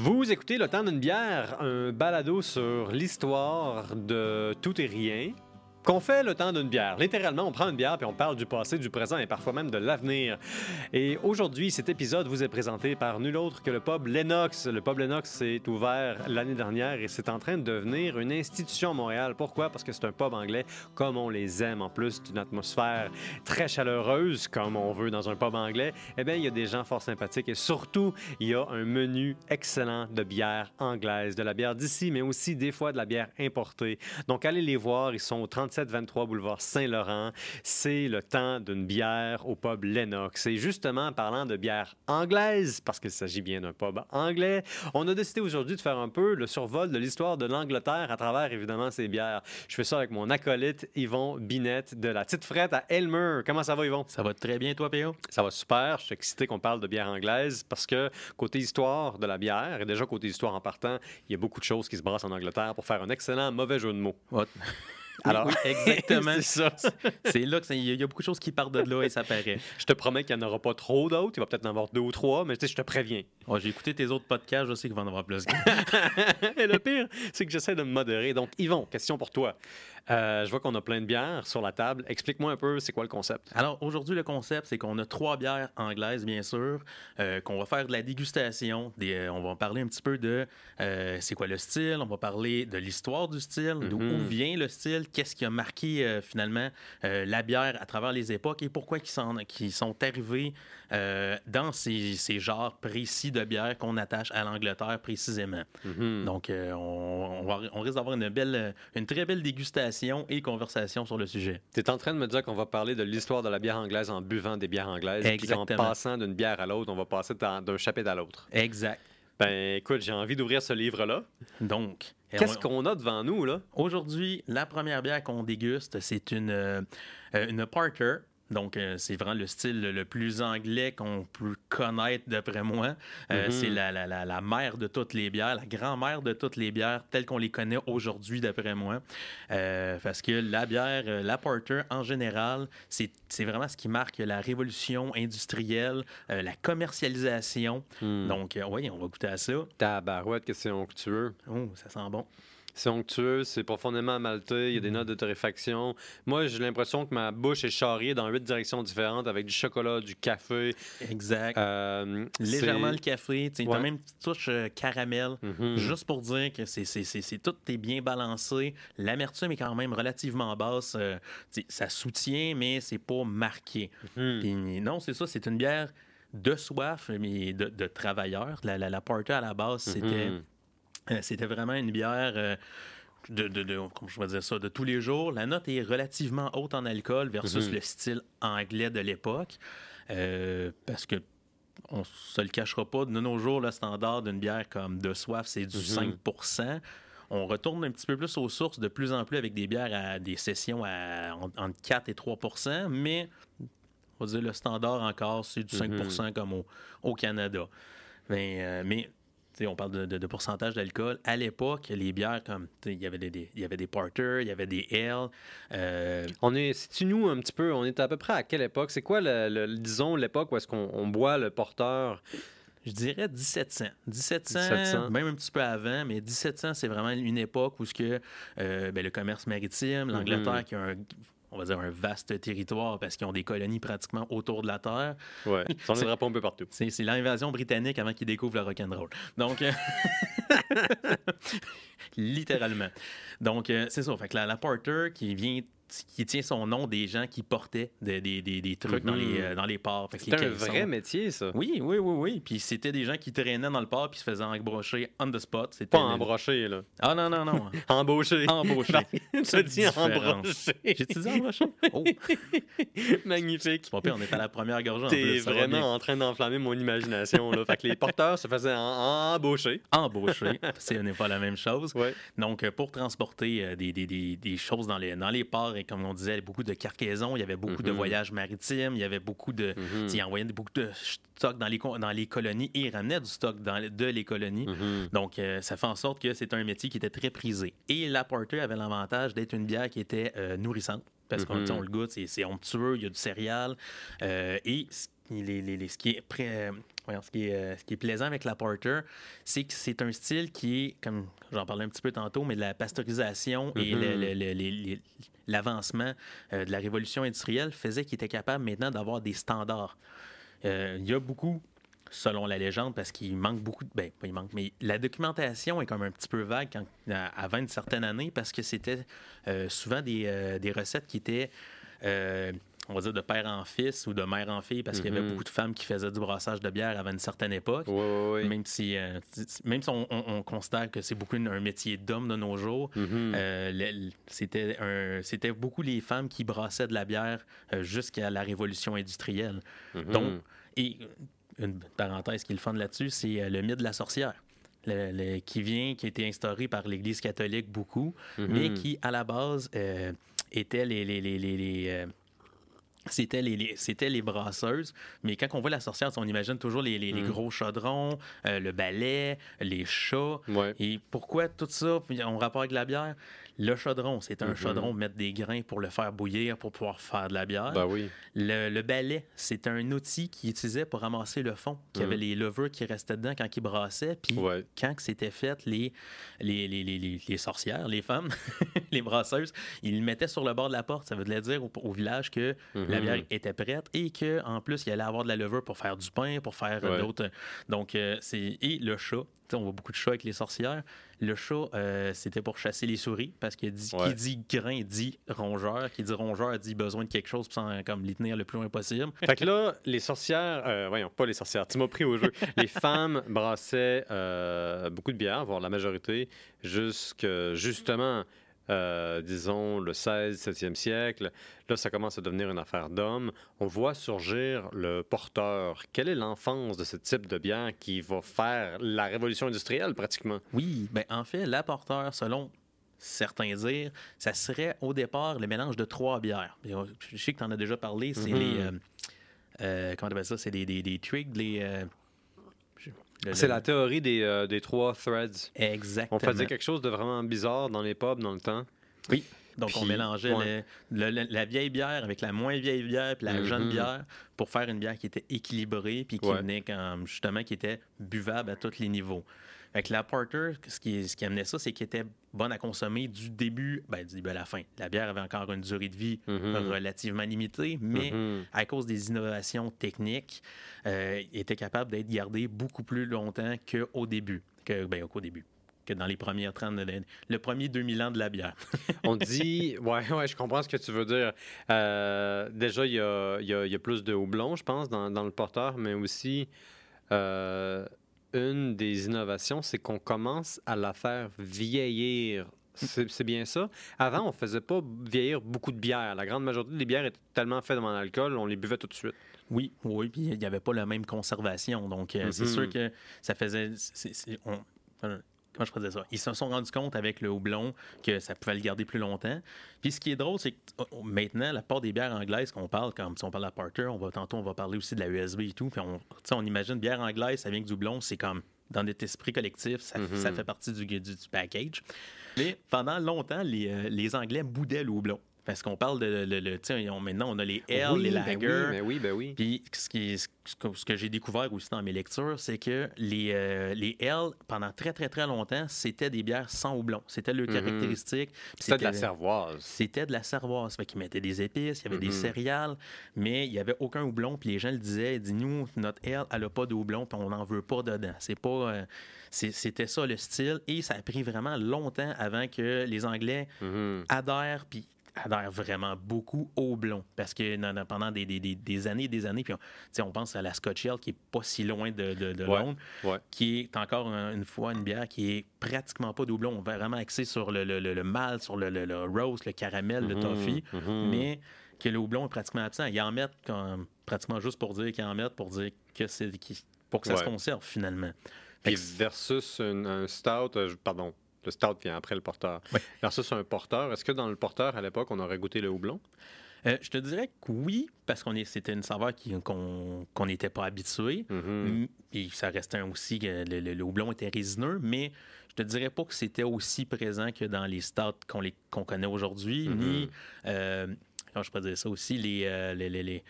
Vous écoutez Le temps d'une bière, un balado sur l'histoire de tout et rien. Qu'on fait le temps d'une bière. Littéralement, on prend une bière puis on parle du passé, du présent et parfois même de l'avenir. Et aujourd'hui, cet épisode vous est présenté par nul autre que le pub Lennox. Le pub Lennox s'est ouvert l'année dernière et c'est en train de devenir une institution à Montréal. Pourquoi? Parce que c'est un pub anglais comme on les aime, en plus d'une atmosphère très chaleureuse comme on veut dans un pub anglais. Eh bien, il y a des gens fort sympathiques et surtout, il y a un menu excellent de bière anglaise, de la bière d'ici, mais aussi des fois de la bière importée. Donc, allez les voir, ils sont au 37 23 boulevard Saint-Laurent. C'est le temps d'une bière au pub Lennox. Et justement, en parlant de bière anglaise, parce qu'il s'agit bien d'un pub anglais, on a décidé aujourd'hui de faire un peu le survol de l'histoire de l'Angleterre à travers, évidemment, ces bières. Je fais ça avec mon acolyte Yvon Binette de la Petite Frette à Elmer. Comment ça va, Yvon? Ça va très bien, toi, Péo? Ça va super. Je suis excité qu'on parle de bière anglaise parce que côté histoire de la bière, et déjà côté histoire en partant, il y a beaucoup de choses qui se brassent en Angleterre pour faire un excellent mauvais jeu de mots. Alors, exactement. c'est ça. C'est là qu'il y, a beaucoup de choses qui partent de là et ça paraît. Je te promets qu'il n'y en aura pas trop d'autres. Il va peut-être en avoir deux ou trois, mais tu sais, je te préviens. J'ai écouté tes autres podcasts, je sais qu'il va en avoir plus. et le pire, c'est que j'essaie de me modérer. Donc, Yvon, question pour toi. Euh, je vois qu'on a plein de bières sur la table. Explique-moi un peu, c'est quoi le concept? Alors, aujourd'hui, le concept, c'est qu'on a trois bières anglaises, bien sûr, euh, qu'on va faire de la dégustation. Des, euh, on va parler un petit peu de c'est quoi le style, on va parler de l'histoire du style, d'où mm-hmm. vient le style, qu'est-ce qui a marqué finalement la bière à travers les époques et pourquoi ils sont, arrivés dans ces, ces, genres précis de bières qu'on attache à l'Angleterre précisément. Mm-hmm. Donc, on, on, risque d'avoir une, belle, une très belle dégustation et conversation sur le sujet. Tu es en train de me dire qu'on va parler de l'histoire de la bière anglaise en buvant des bières anglaises. Puis en passant d'une bière à l'autre, on va passer d'un chapitre à l'autre. Exact. Ben écoute, j'ai envie d'ouvrir ce livre-là. Donc. Qu'est-ce qu'on a devant nous, là? Aujourd'hui, la première bière qu'on déguste, c'est une, euh, une Parker donc, euh, c'est vraiment le style le plus anglais qu'on peut connaître, d'après moi. Euh, mhm. C'est la, la, la, mère de toutes les bières, la grand-mère de toutes les bières telles qu'on les connaît aujourd'hui, d'après moi. Euh, parce que la bière, la porter, en général, c'est vraiment ce qui marque la révolution industrielle, la commercialisation. Hmm. Donc, oui, on va goûter à ça. Tabarouette, que c'est onctueux. Oh, ça sent bon. C'est onctueux, c'est profondément maltais, il y a des mm. notes de torréfaction. Moi, j'ai l'impression que ma bouche est charriée dans huit directions différentes avec du chocolat, du café. Exact. Euh, Légèrement le café. Tu as même une petite touche euh, caramel, mm-hmm. juste pour dire que c'est tout est bien balancé. L'amertume est quand même relativement basse. Euh, ça soutient, mais c'est pas marqué. Mm-hmm. non, c'est ça, c'est une bière de soif, mais de, de travailleurs. La, la, porter à la base, c'était. Euh, c'était vraiment une bière. Euh, de, de, je vais dire ça, de tous les jours. La note est relativement haute en alcool versus mhm. le style anglais de l'époque. Euh, parce que on se le cachera pas, de nos jours, le standard d'une bière comme de soif, c'est du 5 mhm. On retourne un petit peu plus aux sources de plus en plus avec des bières à des sessions à, entre 4 et 3% mais on va dire le standard encore, c'est du 5 mhm. comme au, Canada. Mais, mais on parle de, pourcentage d'alcool. À l'époque, les bières, comme il y avait des, il y avait des porters, il y avait des ale. Euh, on est, si tu nous un petit peu, on est à peu près à quelle époque? C'est quoi, le, disons, l'époque où est-ce qu'on boit le porteur je dirais 1700. 1700, même un petit peu avant, mais 1700, c'est vraiment une époque où ce que, euh, ben, le commerce maritime, l'Angleterre mm-hmm. qui a un on va dire, un vaste territoire parce qu'ils ont des colonies pratiquement autour de la Terre. Ouais, ça en pas un peu partout. C'est l'invasion britannique avant qu'ils découvrent le rock'n'roll. Donc, euh, littéralement. Donc, euh, c'est ça. Fait que la, la Porter qui vient qui tient son nom des gens qui portaient des, des, des, trucs dans, les, mhm. euh, dans les ports. C'est un vrai métier, ça. Oui, oui, oui, oui. Puis c'était des gens qui traînaient dans le port puis se faisaient embrocher on the spot. Pas embrocher, là. Ah non, non, non. embaucher. Embaucher. tu dis embrocher. J'ai-tu dit embrocher? Oh. Magnifique. Pas pire, on est à la première gorgée. T'es vraiment en train d'enflammer mon imagination, là. fait que les porteurs se faisaient embaucher. Embaucher. Ce n'est pas la même chose. Ouais. Donc, euh, pour transporter euh, des, des choses dans les, dans les ports et comme on disait, beaucoup de cargaisons, il y avait beaucoup de mhm. voyages maritimes, il y avait beaucoup de. Mhm. Il envoyait beaucoup de stock dans les, dans les colonies et il ramenait du stock dans, de les colonies. Mhm. Donc, euh, ça fait en sorte que c'est un métier qui était très prisé. Et la Porter avait l'avantage d'être une bière qui était euh, nourrissante parce qu'on le goûte, c'est onctueux, il y a du céréal. Euh, et ce qui est prêt ce, qui est, euh, ce qui est plaisant avec la porter, c'est que c'est un style qui est, comme j'en parlais un petit peu tantôt, mais de la pasteurisation et mm-hmm. L'avancement euh, de la révolution industrielle faisait qu'il était capable maintenant d'avoir des standards. Euh, il y a beaucoup selon la légende, parce qu'il manque beaucoup de. Ben, il manque, mais la documentation est comme un petit peu vague avant une certaine année, parce que c'était souvent des, des, recettes qui étaient on va dire, de père en fils ou de mère en fille, parce qu'il y avait mhm. beaucoup de femmes qui faisaient du brassage de bière avant une certaine époque. Même si, euh, même si on, considère que c'est beaucoup un métier d'homme de nos jours, mhm. euh, c'était beaucoup les femmes qui brassaient de la bière euh, jusqu'à la révolution industrielle. Mhm. Donc, et une parenthèse qui est le fun là-dessus, c'est le mythe de la sorcière. qui vient, qui a été instauré par l'Église catholique beaucoup, mais qui, à la base, était les, les, les c'était les, c'était les brasseuses. Mais quand on voit la sorcière, on imagine toujours les, les, mm. gros chaudrons, euh, le balai, les chats. Et pourquoi tout ça en rapport avec la bière? Le chaudron, c'est un mm-hmm. chaudron, mettre des grains pour le faire bouillir pour pouvoir faire de la bière. Ben oui. le, balai, c'est un outil qu'il utilisait pour ramasser le fond, qui avait mm. les levures qui restaient dedans quand il brassait. Puis quand c'était fait, les, les, les, les, sorcières, les femmes, les brasseuses, ils le mettaient sur le bord de la porte. Ça veut dire au, village que la bière était prête et qu'en plus, il allait avoir de la levure pour faire du pain, pour faire d'autres. Donc, euh, c'est. Et le chat, on voit beaucoup de chats avec les sorcières. Le chat, euh, c'était pour chasser les souris, parce que dit, qui dit grain dit rongeur, qui dit rongeur dit besoin de quelque chose pour comme les tenir le plus loin possible. Fait que là, les sorcières, euh, voyons, pas les sorcières, tu m'as pris au jeu. les femmes brassaient euh, beaucoup de bière, voire la majorité, jusque justement euh, disons, le 16, 17e siècle. Là, ça commence à devenir une affaire d'hommes. On voit surgir le porteur. Quelle est l'enfance de ce type de bière qui va faire la révolution industrielle pratiquement? Oui, ben en fait, l'apporteur, selon certains dire, ça serait au départ le mélange de trois bières. Je sais que tu en as déjà parlé, c'est les... Mm-hmm. Euh, euh, comment tu appelles ça? C'est des, des, des twigs, les... C'est la théorie des, euh, des, trois threads. Exactement. On faisait quelque chose de vraiment bizarre dans les pubs dans le temps. Oui. Donc, on mélangeait la vieille bière avec la moins vieille bière puis la jeune mm-hmm. bière pour faire une bière qui était équilibrée puis qui venait comme, justement qui était buvable à tous les niveaux. Avec la Porter, ce qui, ce qui amenait ça, c'est qu'elle était bonne à consommer du début, ben, du début à la fin. La bière avait encore une durée de vie mm-hmm. relativement limitée, mais mm-hmm. à cause des innovations techniques, euh, était capable d'être gardée beaucoup plus longtemps qu'au début. Que, ben, qu'au début que dans les premières 30, le premier 2000 ans de la bière. On dit, ouais, ouais, je comprends ce que tu veux dire. Euh, déjà, il y a, y, a, y a, plus de houblon, je pense, dans, dans le porteur, mais aussi, euh, une des innovations, c'est qu'on commence à la faire vieillir. C'est bien ça. Avant, on faisait pas vieillir beaucoup de bières. La grande majorité des bières étaient tellement faites dans l'alcool, on les buvait tout de suite. Oui, oui, puis il n'y avait pas la même conservation. Donc, euh, c'est mm-hmm. sûr que ça faisait je ça? Ils se sont rendus compte avec le houblon que ça pouvait le garder plus longtemps. Puis ce qui est drôle, c'est que oh, oh, maintenant, la part des bières anglaises qu'on parle, comme si on parle la Porter, on va, tantôt on va parler aussi de la USB et tout. Puis on, on imagine bière anglaise, ça vient avec du houblon, c'est comme dans notre esprit collectif, ça, mm-hmm. fait partie du, du, package. Mais pendant longtemps, les, euh, les Anglais boudaient le houblon. Parce qu'on parle de. Le, le, maintenant, on a les L, les ben Lager. Ben oui, ben oui, Puis ce, qui ce que j'ai découvert aussi dans mes lectures, c'est que les, euh, les L, pendant très, très, très longtemps, c'était des bières sans houblon. C'était leur mhm. caractéristique. C'était de la cervoise. C'était de la cervoise. Fait qu'ils mettaient des épices, il y avait des mhm. céréales, mais il n'y avait aucun houblon. Puis les gens le disaient, ils disaient, nous, notre L, elle n'a pas de houblon, puis on n'en veut pas dedans. C'est pas. Euh, c'était ça le style. Et ça a pris vraiment longtemps avant que les Anglais mhm. adhèrent, puis adhère vraiment beaucoup au blond parce que pendant des, des, des, années et des années, puis on, on pense à la Scotch Ale qui est pas si loin de, de, Londres, qui est encore une fois une bière qui est pratiquement pas doublon. On va vraiment axé sur le, le, le, malt, sur le, le, rose, le caramel, le mhm, toffee, mhm. mais que le houblon est pratiquement absent. Ils en mettent pratiquement juste pour dire qu'ils en mettent, pour dire que c'est pour que ça se conserve finalement. versus un stout, euh, pardon, le stout vient après le porteur. Alors ça, c'est un porteur. Est-ce que dans le porteur, à l'époque, on aurait goûté le houblon? Euh, je te dirais que oui, parce qu'on c'était une saveur qu'on n'était pas habitué. Mm-hmm. Et ça restait aussi que le, houblon était résineux, mais je te dirais pas que c'était aussi présent que dans les stouts qu'on connaît aujourd'hui, mm-hmm. ni, euh, je pourrais dire ça aussi, les, euh, les,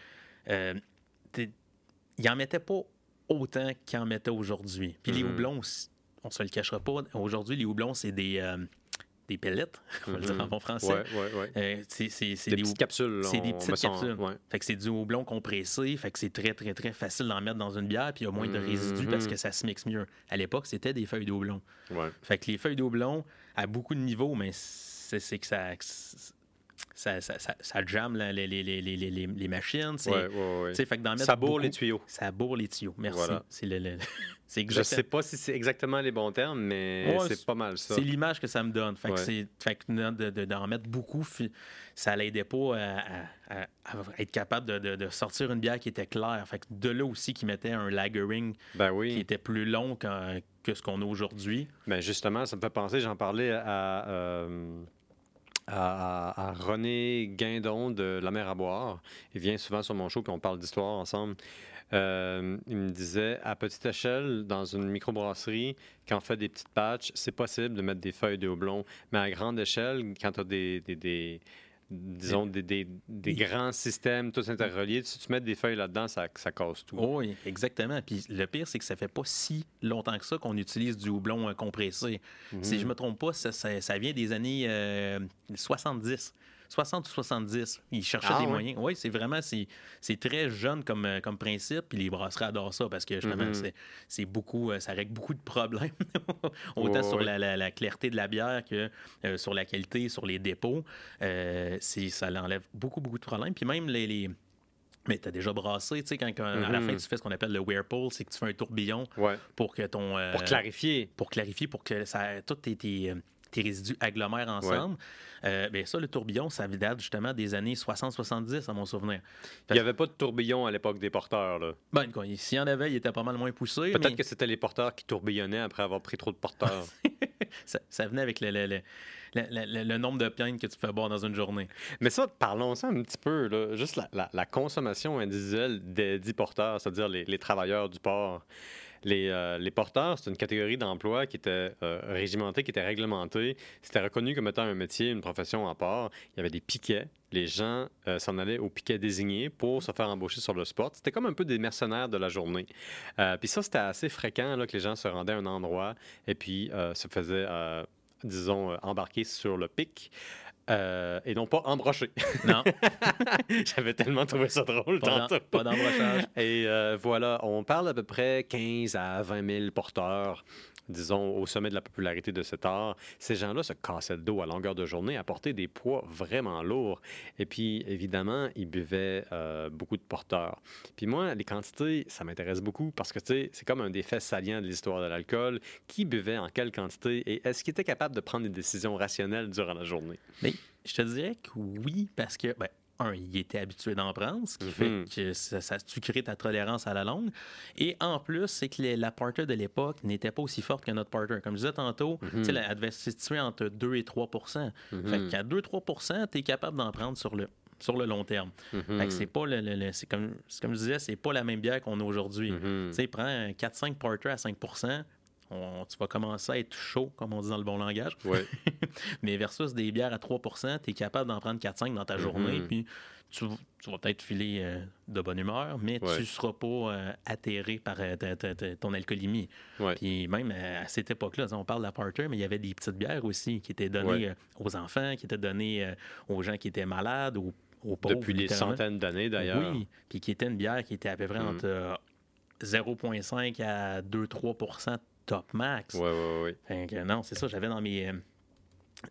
il en mettait pas autant qu'il en mettait aujourd'hui. Puis les mm-hmm. houblons, on se le cachera pas, aujourd'hui, les houblons, c'est des, euh, des pellets, on va le dire en mm-hmm. bon français. Ouais, ouais, ouais. c'est, des, des, petites capsules. C'est des petites capsules. Fait que c'est du houblon compressé, fait que c'est très, très, très facile d'en mettre dans une bière, puis il y a moins de résidus parce mm-hmm. que ça se mixe mieux. À l'époque, c'était des feuilles de houblon. Fait que les feuilles de houblon, à beaucoup de niveaux, mais c'est que ça ça, ça, ça, ça jamme les, les, les, les, machines. Ouais, ouais, fait dans ça bourre les tuyaux. Ça bourre les tuyaux. Merci. Voilà. C'est le, exactement... Je sais pas si c'est exactement les bons termes, mais c'est pas mal ça. C'est l'image que ça me donne. Fait que d'en mettre beaucoup, ça l'aidait pas à, être capable de, de, sortir une bière qui était claire. Fait que de là aussi qui mettait un lagering ben oui. qui était plus long que, que ce qu'on a aujourd'hui. Ben justement, ça me fait penser, j'en parlais à... Euh, à, René Guindon de La Mer à boire. Il vient souvent sur mon show, puis on parle d'histoire ensemble. Euh, il me disait, à petite échelle, dans une microbrasserie, quand on fait des petites patchs, c'est possible de mettre des feuilles de houblon. Mais à grande échelle, quand tu as des, des disons, des, des, grands systèmes tous interreliés. Si tu mets des feuilles là-dedans, ça, ça casse tout. Oh oui, exactement. Puis le pire, c'est que ça fait pas si longtemps que ça qu'on utilise du houblon euh, compressé. Si mhm. je me trompe pas, ça, ça, vient des années euh, 70. 60 ou 70, Ils cherchaient ah des moyens. Oui, c'est vraiment, c'est très jeune euh, comme, principe. Puis les brasseries adorent ça parce que justement, mm -hmm. c'est beaucoup, euh, ça règle beaucoup de problèmes. Autant sur la, clarté de la bière que euh, sur la qualité, sur les dépôts. Ça l'enlève beaucoup, beaucoup de problèmes. Puis même les, mais tu as déjà brassé, tu sais, quand, à la fin, mm-hmm. tu fais ce qu'on appelle le whirlpool, c'est que tu fais un tourbillon pour que ton... Pour clarifier. Pour clarifier, pour que ça, toutes tes, tes, tes résidus agglomèrent ensemble. Euh, bien, ça, le tourbillon, ça date justement des années 60-70, à mon souvenir. Il n'y avait pas de tourbillon à l'époque des porteurs. Là. Ben, s'il y en avait, il était pas mal moins poussé. Peut-être que c'était les porteurs qui tourbillonnaient après avoir pris trop de porteurs. ça, venait avec le, le, le, nombre de pintes que tu fais boire dans une journée. Mais ça, parlons-en un petit peu. Là. Juste la, consommation individuelle des dix porteurs, c'est-à-dire les, les travailleurs du port. Euh, les, porteurs, c'est une catégorie d'emploi qui était euh, régimentée, qui était réglementée. C'était reconnu comme étant un métier, une profession en part. Il y avait des piquets. Les gens euh, s'en allaient au piquet désigné pour se faire embaucher sur le spot. C'était comme un peu des mercenaires de la journée. puis ça, c'était assez fréquent que les gens se rendaient à un endroit et puis se faisaient disons, embarquer sur le pic. Euh, et non pas embroché. Non. J'avais tellement trouvé ça drôle pas tantôt. Pas d'embrochage. Et euh, voilà, on parle à peu près 15 à 20 000 porteurs disons, au sommet de la popularité de cet art, ces gens-là se cassaient le dos à longueur de journée, à porter des poids vraiment lourds. Et puis, évidemment, ils buvaient euh, beaucoup de porteurs. Puis moi, les quantités, ça m'intéresse beaucoup parce que, tu sais, c'est comme un des faits salients de l'histoire de l'alcool. Qui buvait en quelle quantité et est-ce qu'il était capable de prendre des décisions rationnelles durant la journée? Mais je te dirais que oui, parce que, ben, un, il était habitué d'en prendre, ce qui fait mhm. que ça, ça, tu crées ta tolérance à la longue. Et en plus, c'est que la parter de l'époque n'était pas aussi forte que notre parter. Comme je disais tantôt, mm elle devait se situer entre 2 et 3 mhm. Fait qu'à 2-3% tu es capable d'en prendre sur le sur le long terme. Mhm. c'est pas le, c'est comme, comme je disais, c'est pas la même bière qu'on a aujourd'hui. Tu sais, prends 4-5 porter à 5 tu vas commencer à être chaud, comme on dit dans le bon langage. Mais versus des bières à 3 tu es capable d'en prendre 4-5 dans ta mm-hmm. journée, puis tu, vas peut-être filer euh, de bonne humeur, mais tu ne seras pas euh, atterré par euh, ton alcoolémie. Puis même à cette époque-là, on parle d'apparter, mais il y avait des petites bières aussi qui étaient données aux enfants, qui étaient données aux gens qui étaient malades, aux, pauvres. Depuis des centaines d'années, d'ailleurs. Oui, puis qui était une bière qui était à peu près mm. entre 0,5 à 2-3 top max. Oui, oui, oui. non, c'est ça, j'avais dans mes. Euh,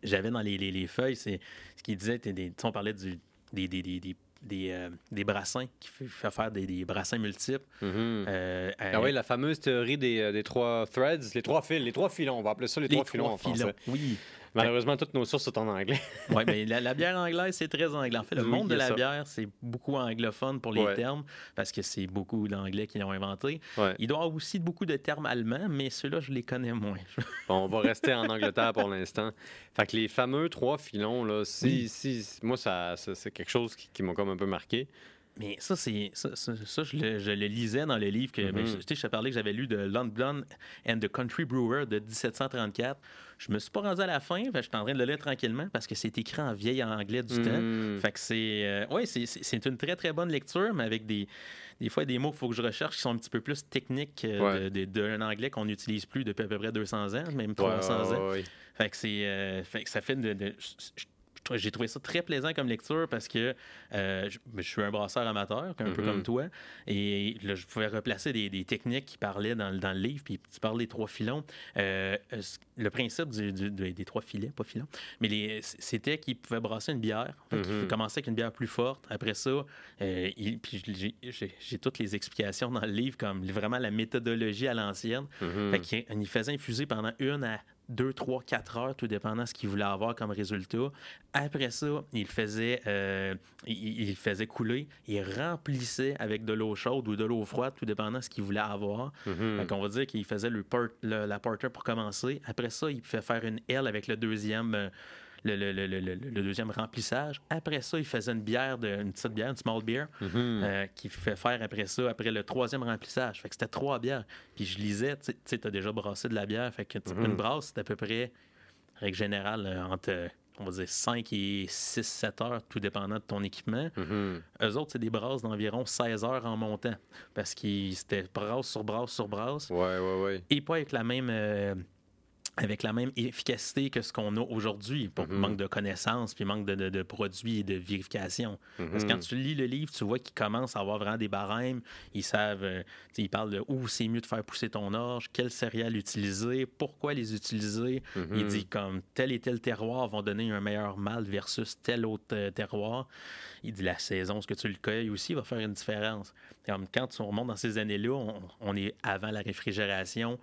j'avais dans les, les, feuilles, c'est ce qu'il disait, des, on parlait du, des, des, des, des, euh, des, brassins qui fait, faire des, des brassins multiples. Mm-hmm. Euh, ah oui, la fameuse théorie des, des, trois threads, les trois fils, les trois filons, on va appeler ça les, trois, filons en français. Oui. Malheureusement, toutes nos sources sont en anglais. oui, mais la, bière anglaise, c'est très anglais. En fait, le monde de la bière, c'est beaucoup anglophone pour les termes, parce que c'est beaucoup d'anglais qui l'ont inventé. Il doit y avoir aussi beaucoup de termes allemands, mais ceux-là, je les connais moins. bon, on va rester en Angleterre pour l'instant. Fait que les fameux trois filons, là, si, si, moi, ça, c'est quelque chose qui, qui m'a comme un peu marqué. mais ça, c'est ça, ça, je, le, lisais dans le livre que ben, je, je te parlais que j'avais lu de London and the Country Brewer de 1734. Je me suis pas rendu à la fin, je suis en train de le lire tranquillement parce que c'est écrit en vieil anglais du temps. Mm. Fait que c'est euh, ouais, c'est une très très bonne lecture, mais avec des des fois des mots qu'il faut que je recherche qui sont un petit peu plus techniques euh, d'un anglais qu'on n'utilise plus depuis à peu près 200 ans, même 300 ans. Fait que c'est euh, fait que ça fait de, j'ai trouvé ça très plaisant comme lecture parce que euh, je, suis un brasseur amateur, un peu comme mm-hmm. toi, et là, je pouvais replacer des, techniques qui parlaient dans, dans, le livre, puis tu parles des trois filons. Euh, le principe des trois filets, pas filons, mais c'était qu'il pouvait brasser une bière. Il mm-hmm. commencer avec une bière plus forte. Après ça, euh, puis j'ai toutes les explications dans le livre, comme vraiment la méthodologie à l'ancienne. Mm-hmm. il faisait infuser pendant une à 2, 3, 4 heures, tout dépendant de ce qu'il voulait avoir comme résultat. Après ça, il faisait, euh, il, faisait couler, il remplissait avec de l'eau chaude ou de l'eau froide, tout dépendant de ce qu'il voulait avoir. Mm On va dire qu'il faisait le, la porter pour commencer. Après ça, il pouvait faire une L avec le deuxième. Euh, le, deuxième remplissage. Après ça, il faisait une bière, de, une petite bière, une small beer, mm-hmm. euh, qu'il fait faire après ça, après le troisième remplissage. Fait que c'était trois bières. Puis je lisais, tu sais, tu as déjà brassé de la bière. Fait que mm-hmm. une brasse, c'est à peu près, règle générale, euh, entre on va dire 5 et 6, 7 heures, tout dépendant de ton équipement. Mm-hmm. Eux autres, c'est des brasses d'environ 16 heures en montant. Parce que c'était brasse sur brasse sur brasse. Ouais, ouais, ouais. Et pas avec la même. Euh, avec la même efficacité que ce qu'on a aujourd'hui, pour mhm. manque de connaissances, puis manque de, produits et de vérification. Parce que quand mhm. tu lis le livre, tu vois qu'ils commencent à avoir vraiment des barèmes. Ils savent, euh, ils parlent de où c'est mieux de faire pousser ton orge, quels céréales utiliser, pourquoi les utiliser. Il mhm. dit comme tel et tel terroir vont donner un meilleur malt versus tel autre euh, terroir. Il dit la saison, ce que tu le cueilles aussi va faire une différence. Comme quand on remonte dans ces années-là, on, on est avant la réfrigération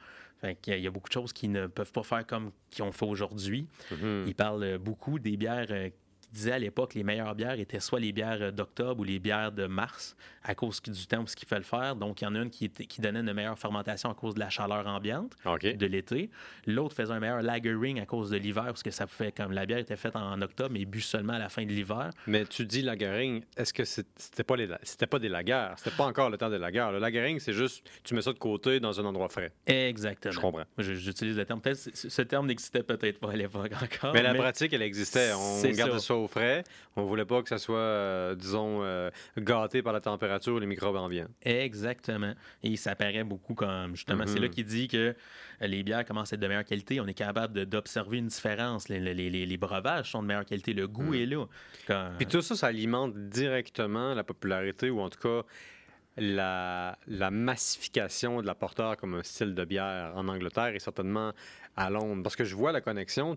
il y a beaucoup de choses qui ne peuvent pas faire comme qu'ils ont fait aujourd'hui. Mm-hmm. Il parle beaucoup des bières euh, disait à l'époque les meilleures bières étaient soit les bières d'octobre ou les bières de mars à cause du temps où ce qu'il le faire. Donc, il y en a une qui, qui donnait une meilleure fermentation à cause de la chaleur ambiante de l'été. L'autre faisait un meilleur lagering à cause de l'hiver parce que ça fait comme la bière était faite en octobre mais bu seulement à la fin de l'hiver. Mais tu dis lagering, est-ce que c'était pas, les, pas des lagers? C'était pas encore le temps des lagers. Le lagering, c'est juste tu mets ça de côté dans un endroit frais. Exactement. Je comprends. J'utilise le terme. Peut-être ce terme n'existait peut-être pas à l'époque encore. Mais la pratique, elle existait. On garde ça frais. On voulait pas que ça soit, euh, disons, euh, gâté par la température ou les microbes ambiants. Exactement. Et ça paraît beaucoup comme, justement, c'est là mhm. qu'il dit que les bières commencent à être de meilleure qualité. On est capable d'observer une différence. Les, breuvages sont de meilleure qualité. Le goût mhm. est là. Puis tout ça, ça alimente directement la popularité ou en tout cas la, la, massification de la porteur comme un style de bière en Angleterre et certainement à Londres. Parce que je vois la connexion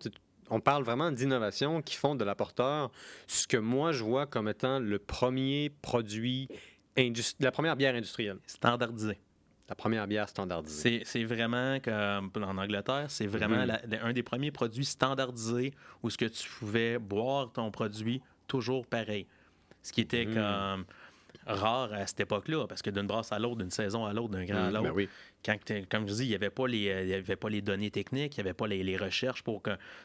on parle vraiment d'innovation qui font de l'apporteur ce que moi je vois comme étant le premier produit, la première bière industrielle. Standardisée. La première bière standardisée. C'est vraiment comme en Angleterre, c'est vraiment mm-hmm. un des premiers produits standardisés où ce que tu pouvais boire ton produit toujours pareil. Ce qui était mm. comme rare à cette époque-là, parce que d'une brasse à l'autre, d'une saison à l'autre, d'un grand à mm, l'autre, ben quand, comme je dis, il n'y avait, pas les, euh, avait pas les données techniques, il n'y avait pas les, recherches pour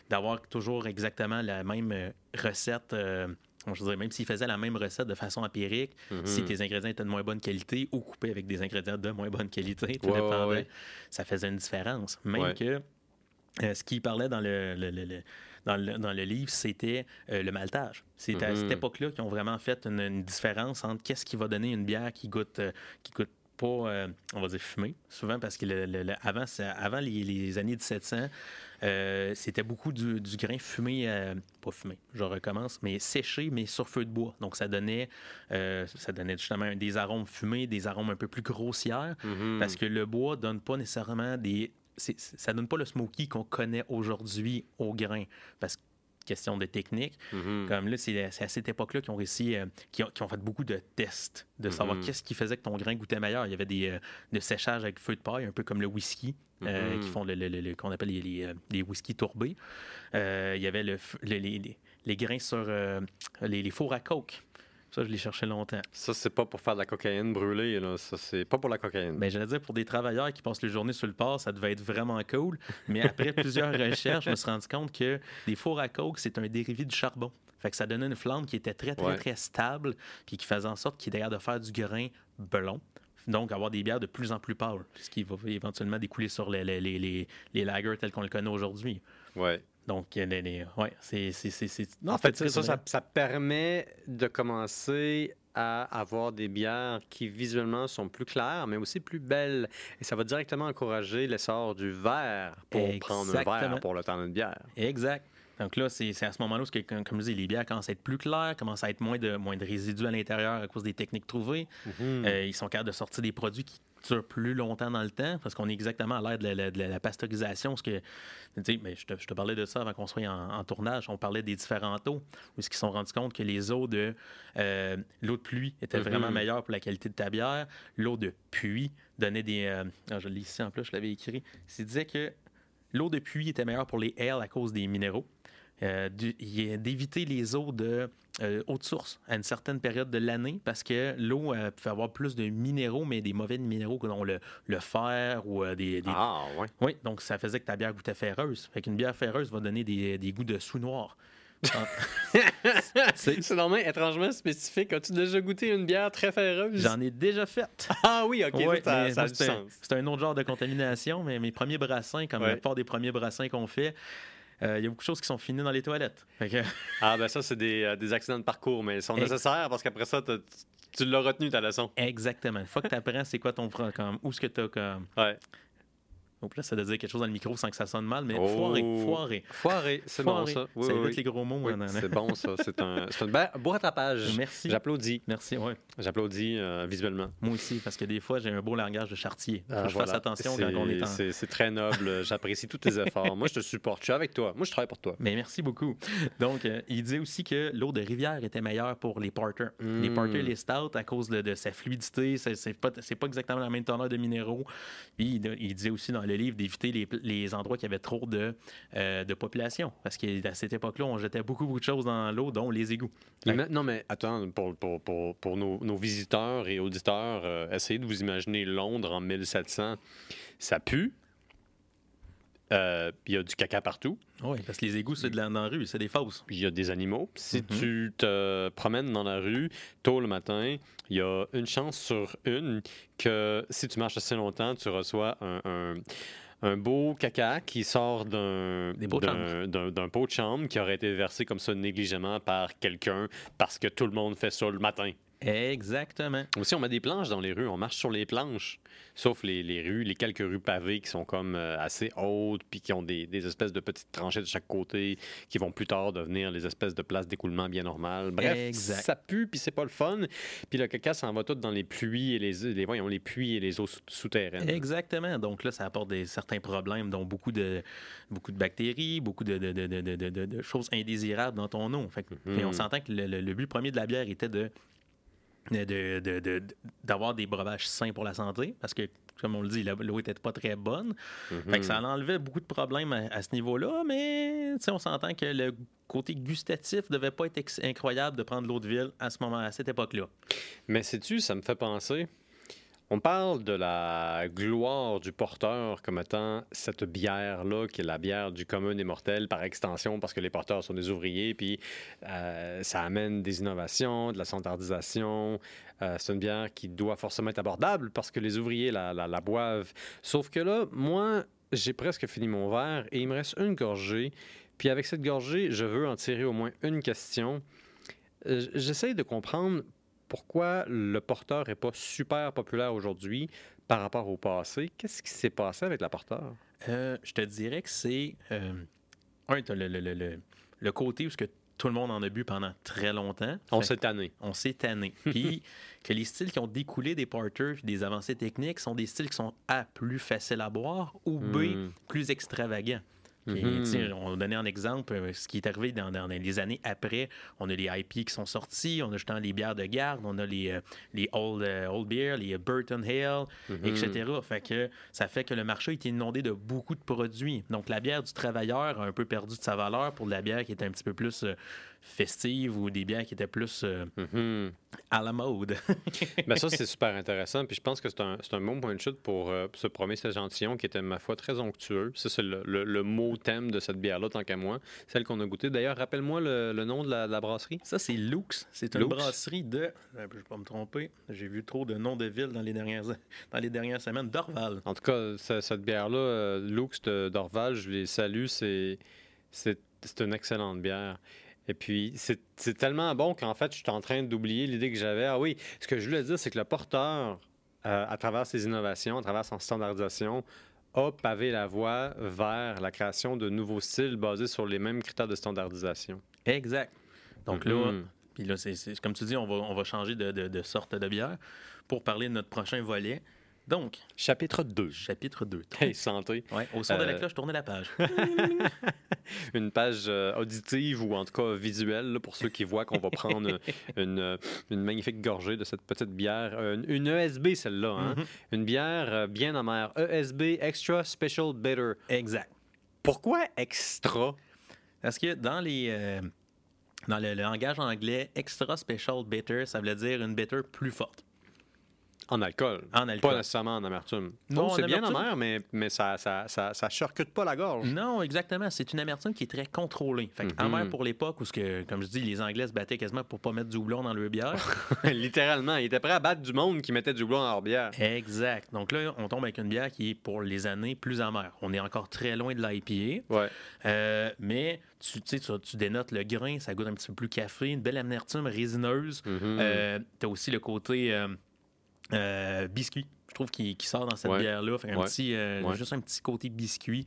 d'avoir toujours exactement la même euh, recette. Euh, je même s'ils faisaient la même recette de façon empirique, mm-hmm. si tes ingrédients étaient de moins bonne qualité ou coupés avec des ingrédients de moins bonne qualité, tout dépendait, ça faisait une différence. Même que ce qui parlait dans le dans le, livre, c'était euh, le maltage. C'est à cette mm-hmm. époque-là qu'ils ont vraiment fait une, différence entre qu'est-ce qui va donner une bière qui goûte, euh, qui goûte pas, euh, on va dire, fumée, souvent parce que avant, avant les, années 1700, c'était beaucoup du, grain fumé, pas fumé, je recommence, mais séché, mais sur feu de bois. Donc, ça donnait, ça donnait justement des arômes fumés, des arômes un peu plus grossières, mm-hmm. parce que le bois donne pas nécessairement des ça donne pas le smoky qu'on connaît aujourd'hui au grain. Parce que question de technique. Mm-hmm. Comme là, c'est à cette époque-là qu'ils ont réussi, euh, qui, ont, fait beaucoup de tests, de savoir mm-hmm. qu'est-ce qui faisait que ton grain goûtait meilleur. Il y avait des euh, séchages avec feu de paille, un peu comme le whisky, euh, mm-hmm. qui font le, qu'on appelle les, les, whisky tourbés. il y avait le, les, les, grains sur les, fours à coke Ça, je l'ai cherché longtemps. Ça, c'est pas pour faire de la cocaïne brûlée, là. Ça, c'est pas pour la cocaïne. Ben, j'allais dire, pour des travailleurs qui passent les journées sur le port, ça devait être vraiment cool. Mais après plusieurs recherches, je me suis rendu compte que des fours à coke, c'est un dérivé du charbon. Fait que ça donnait une flamme qui était très, très, très stable, puis qui faisait en sorte qu'il était de faire du grain blond. Donc, avoir des bières de plus en plus pâles, ce qui va éventuellement découler sur les, les, les, les lagers tels qu'on le connaît aujourd'hui. Ouais. Donc, ouais, c'est. En fait, ça, ça, ça, permet de commencer à avoir des bières qui visuellement sont plus claires, mais aussi plus belles. Et ça va directement encourager l'essor du verre pour prendre un verre pour le temps d'une bière. Exact. Donc là, c'est à ce moment-là où, comme je dis, les bières commencent à être plus claires, commencent à être moins de, moins de résidus à l'intérieur à cause des techniques trouvées. Mm-hmm. Euh, ils sont capables de sortir des produits qui dure plus longtemps dans le temps, parce qu'on est exactement à l'ère de, la, pasteurisation. Ce que, mais je, te, je te parlais de ça avant qu'on soit en, tournage. On parlait des différents eaux, où ils se sont rendus compte que les eaux de euh, l'eau de pluie étaient mm-hmm. vraiment meilleures pour la qualité de ta bière. L'eau de puits donnait des. Euh, ah, je l'ai ici en plus, je l'avais écrit. Il disait que l'eau de puits était meilleure pour les ailes à cause des minéraux. Euh, d'éviter les eaux de euh, haute source à une certaine période de l'année parce que l'eau euh, peut avoir plus de minéraux, mais des mauvais minéraux comme le, le fer ou des, Ah, oui. Oui, donc ça faisait que ta bière goûtait ferreuse. Fait qu'une bière ferreuse va donner des, des goûts de sous noir. c'est normalement étrangement spécifique. As-tu déjà goûté une bière très ferreuse? J'en ai déjà fait. Ah oui, ok, ça, ça, a du sens. C'est un autre genre de contamination, mais mes premiers brassins, comme la plupart des premiers brassins qu'on fait, euh, il y a beaucoup de choses qui sont finies dans les toilettes. ah, ben ça, c'est des, euh, des, accidents de parcours, mais ils sont nécessaires parce qu'après ça, tu l'as retenu ta leçon. Exactement. Une fois que tu apprends c'est quoi ton comme où ce que tu as comme ouais. Donc là, ça veut dire quelque chose dans le micro sans que ça sonne mal, mais oh. foiré, foiré. Foiré, c'est bon ça. Oui, ça évite les gros mots. Oui, c'est bon ça. C'est un, un beau rattrapage. Merci. J'applaudis. Merci, oui. J'applaudis euh, visuellement. Moi aussi, parce que des fois, j'ai un beau langage de chartier. Faut ah, je fasse attention quand on est en... C'est très noble. J'apprécie tous tes efforts. Moi, je te supporte. Je suis avec toi. Moi, je travaille pour toi. Mais merci beaucoup. Donc, euh, il disait aussi que l'eau de rivière était meilleure pour les porters. Les hmm. porters, les stouts, à cause de, sa fluidité, c'est pas, pas exactement la même teneur de minéraux. Puis, il, il disait aussi dans le livre d'éviter les les endroits qui avaient trop de, euh, de population. Parce qu'à cette époque-là, on jetait beaucoup, beaucoup de choses dans l'eau, dont les égouts. non, mais attends, pour, pour, pour, pour nos, nos, visiteurs et auditeurs, euh, essayez de vous imaginer Londres en 1700. Ça pue. Euh, il y a du caca partout. Oui, parce que les égouts, c'est de la, dans la rue, c'est des fosses. Il y a des animaux. Si mm-hmm. tu te promènes dans la rue tôt le matin, il y a une chance sur une que si tu marches assez longtemps, tu reçois un un beau caca qui sort d'un d'un pot de chambre qui aurait été versé comme ça négligemment par quelqu'un parce que tout le monde fait ça le matin. Exactement. Aussi, on met des planches dans les rues, on marche sur les planches. Sauf les, les rues, les quelques rues pavées qui sont comme euh, assez hautes, puis qui ont des, des, espèces de petites tranchées de chaque côté, qui vont plus tard devenir les espèces de places d'écoulement bien normales. Bref, ça pue, puis c'est pas le fun. Puis le caca s'en va tout dans les pluies et les, les, voyons, les puits et les eaux souterraines. Exactement. Donc là, ça apporte des, certains problèmes, dont beaucoup de, beaucoup de bactéries, beaucoup de, de, de choses indésirables dans ton eau. Fait on mhm. s'entend que le, le but premier de la bière était de d'avoir de, des breuvages sains pour la santé, parce que, comme on le dit, l'eau n'était pas très bonne. Mm-hmm. ça enlevait beaucoup de problèmes à, ce niveau-là, mais on s'entend que le côté gustatif devait pas être incroyable de prendre l'eau de ville à ce moment, à cette époque-là. Mais sais-tu, ça me fait penser, on parle de la gloire du porteur comme étant cette bière-là, qui est la bière du commun des mortels par extension, parce que les porteurs sont des ouvriers, puis euh, ça amène des innovations, de la standardisation. Euh, c'est une bière qui doit forcément être abordable parce que les ouvriers la, la, boivent. Sauf que là, moi, j'ai presque fini mon verre et il me reste une gorgée. Puis avec cette gorgée, je veux en tirer au moins une question. Euh, j'essaye de comprendre pourquoi le porteur n'est pas super populaire aujourd'hui par rapport au passé? Qu'est-ce qui s'est passé avec la porteur? Euh, je te dirais que c'est. Euh, un, le, le, le, côté où que tout le monde en a bu pendant très longtemps. On s'est tanné. On s'est tanné. Puis que les styles qui ont découlé des porters des avancées techniques sont des styles qui sont A, plus faciles à boire ou B, hmm. plus extravagants. Mhm. On donnait un exemple, euh, ce qui est arrivé dans, les années après. On a les IP qui sont sortis, on a justement les bières de garde, on a les, euh, les old, euh, old Beer, les Burton Hale, mhm. etc. Fait que ça fait que le marché est inondé de beaucoup de produits. Donc la bière du travailleur a un peu perdu de sa valeur pour de la bière qui est un petit peu plus festive ou des bières qui étaient plus euh, mhm. à la mode. ben ça, c'est super intéressant. Puis je pense que c'est un, un, bon point de chute pour euh, ce premier échantillon qui était, ma foi, très onctueux. Ça, c'est le, le, mot thème de cette bière-là, tant qu'à moi. Celle qu'on a goûtée. D'ailleurs, rappelle-moi le, le, nom de la, brasserie. Ça, c'est Lux. C'est une brasserie de. Je ne vais pas me tromper. J'ai vu trop de noms de villes dans les dernières, dans les dernières semaines. Dorval. En tout cas, cette bière-là, euh, Lux de Dorval, je les salue. C'est. C'est une excellente bière. Et puis, c'est tellement bon qu'en fait, je suis en train d'oublier l'idée que j'avais. Ah oui, ce que je voulais dire, c'est que le porteur, euh, à travers ses innovations, à travers son standardisation, a pavé la voie vers la création de nouveaux styles basés sur les mêmes critères de standardisation. Exact. Donc là, mm-hmm. puis là c'est comme tu dis, on va, on va changer de, de sorte de bière pour parler de notre prochain volet. Donc. Chapitre 2. Chapitre 2. Hey, santé. Ouais, au son de la euh, cloche, tournez la page. une page euh, auditive ou en tout cas visuelle pour ceux qui voient qu'on va prendre une, une, magnifique gorgée de cette petite bière. Une, ESB, celle-là. Hein? Mm-hmm. Une bière euh, bien amère. ESB Extra Special Bitter. Exact. Pourquoi extra? Parce que dans les. dans le, le langage anglais, extra special bitter, ça veut dire une bitter plus forte. En alcool. En alcool. Pas nécessairement en amertume. Non, c'est bien amer, mais, mais ça, ça, ça, ça, charcute pas la gorge. Non, exactement. C'est une amertume qui est très contrôlée. Fait que amer mhm. pour l'époque où, ce que, comme je dis, les Anglais se battaient quasiment pour pas mettre du houblon dans leur bière. Littéralement. Ils étaient prêts à battre du monde qui mettait du houblon dans leur bière. Exact. Donc là, on tombe avec une bière qui est pour les années plus amère. On est encore très loin de l'IPA. Ouais. Euh, mais tu, tu, tu, dénotes le grain, ça goûte un petit peu plus café, une belle amertume résineuse. Mhm. Euh, tu as aussi le côté. Euh, euh, biscuit, je trouve, qui, sort dans cette bière-là. un petit, euh, Juste un petit côté biscuit.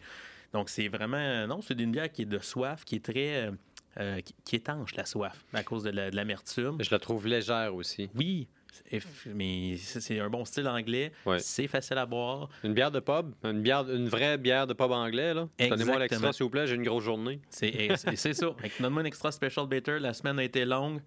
Donc, c'est vraiment. Non, c'est une bière qui est de soif, qui est très. Euh, qui, étanche la soif à cause de l'amertume. je la trouve légère aussi. Oui, mais c'est un bon style anglais. C'est facile à boire. Une bière de pub, une, bière, une vraie bière de pub anglais. Donnez-moi l'extra, s'il vous plaît, j'ai une grosse journée. C'est ça. Donne-moi un extra special bitter. La semaine a été longue.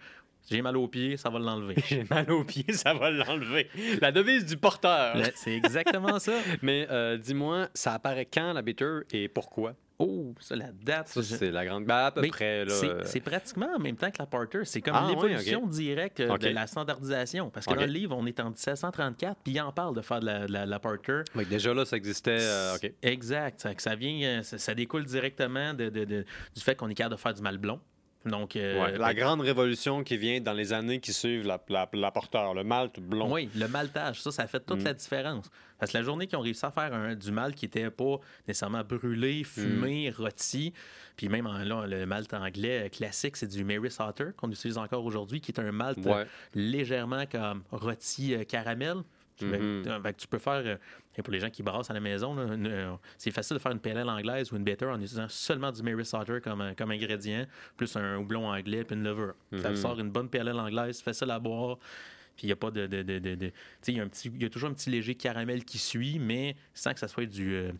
J'ai mal aux pieds, ça va l'enlever. J'ai mal aux pieds, ça va l'enlever. La devise du porteur. C'est exactement ça. Mais euh, dis-moi, ça apparaît quand la bitter et pourquoi? Oh, ça, la date. c'est la grande. Ben, à peu près. C'est pratiquement en même temps que la Porter. C'est comme ah, l'évolution directe euh, de la standardisation. Parce que dans le livre, on est en 1734, puis il en parle de faire de la, la, Porter. déjà là, ça existait. Euh, exact. Ça, ça vient, ça, découle directement de, du fait qu'on est capable de faire du mal blond. Donc, euh, la grande révolution qui vient dans les années qui suivent la, la, porteur, le malt blond. Oui, le maltage, ça, ça fait toute la mm. différence. Parce que la journée qu'ils ont réussi à faire un, du malt qui n'était pas nécessairement brûlé, fumé, mm. rôti, puis même là, le malt anglais euh, classique, c'est du Mary Sauter qu'on utilise encore aujourd'hui, qui est un malt légèrement comme rôti euh, caramel. Mm-hmm. tu peux faire, et pour les gens qui brassent à la maison, c'est facile de faire une PLL anglaise ou une bitter en utilisant seulement du Mary Sauter comme, comme ingrédient, plus un houblon anglais puis une levure. Ça mm-hmm. sort une bonne PLL anglaise, facile à boire. Puis il n'y a pas de. de, de, de il y, a un petit, y a toujours un petit léger caramel qui suit, mais sans que ça soit du. Euh,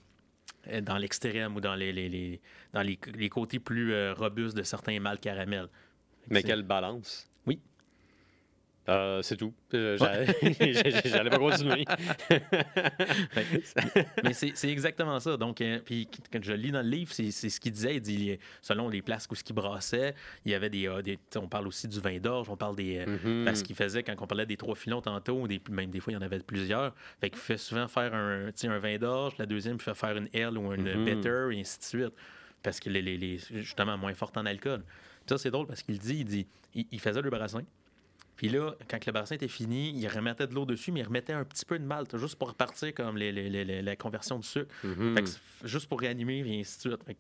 dans l'extrême ou dans les, les, les dans les, les, côtés plus euh, robustes de certains mâles caramel. Mais quelle balance? Euh, c'est tout. Euh, j'allais pas continuer. mais c'est exactement ça. Donc, euh, puis quand je lis dans le livre, c'est ce qu'il disait. Il dit, selon les places où ce qu'il brassait, il y avait des, On parle aussi du vin d'orge, on parle des. Mm-hmm. Parce qu'il faisait, quand on parlait des trois filons tantôt, des, même des fois, il y en avait plusieurs. Fait qu'il fait souvent faire un, un vin d'orge, la deuxième, il fait faire une L ou une mm-hmm. bitter, et ainsi de suite. Parce qu'il est justement moins forte en alcool. ça, c'est drôle parce qu'il dit, il dit, il, faisait le brassin. Puis là, quand le bassin était fini, il remettait de l'eau dessus, mais il remettait un petit peu de malt, juste pour repartir comme la conversion du sucre. Mm-hmm. juste pour réanimer, et ainsi de suite.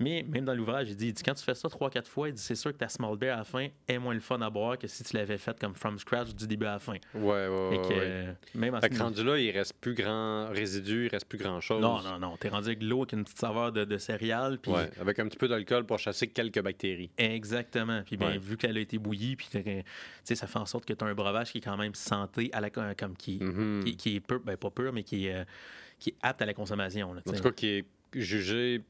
Mais même dans l'ouvrage, il dit, quand tu fais ça trois, quatre fois, il dit c'est sûr que ta small beer à la fin est moins le fun à boire que si tu l'avais fait comme from scratch du début à la fin. Ouais, ouais, ouais. Euh, même à ce rendu là, il reste plus grand résidu, il reste plus grand chose. Non, non, non. T'es rendu avec l'eau avec une petite saveur de, céréales. Puis... Ouais, avec un petit peu d'alcool pour chasser quelques bactéries. Exactement. Puis bien, vu qu'elle a été bouillie, puis ça fait en sorte que tu as un breuvage qui est quand même santé, à la, comme qui, mm-hmm. qui, est peu, ben, pas pur, mais qui est, euh, qui est apte à la consommation. en tout cas, qui est jugé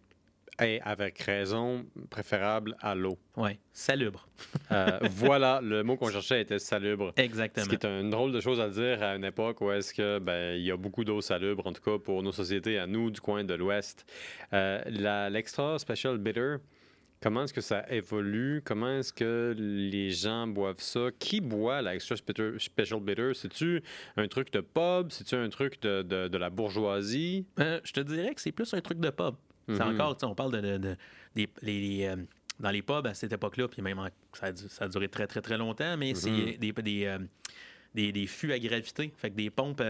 Et avec raison, préférable à l'eau. Oui, salubre. Euh, voilà, le mot qu'on cherchait était salubre. Exactement. Ce qui est une drôle de chose à dire à une époque où est-ce que ben, il y a beaucoup d'eau salubre, en tout cas pour nos sociétés à nous du coin de l'Ouest. Euh, L'extra special bitter, Comment est-ce que ça évolue? Comment est-ce que les gens boivent ça? Qui boit l'extra special bitter? C'est-tu un truc de pub? C'est-tu un truc de, de, la bourgeoisie? Euh, je te dirais que c'est plus un truc de pub. C'est mm-hmm. encore, on parle de, des, les, euh, dans les pubs à cette époque-là, puis même ça, a, ça, a, duré très, très, très longtemps, mais c'est mm-hmm. des, des, euh, des, des, fûts à gravité, fait que des pompes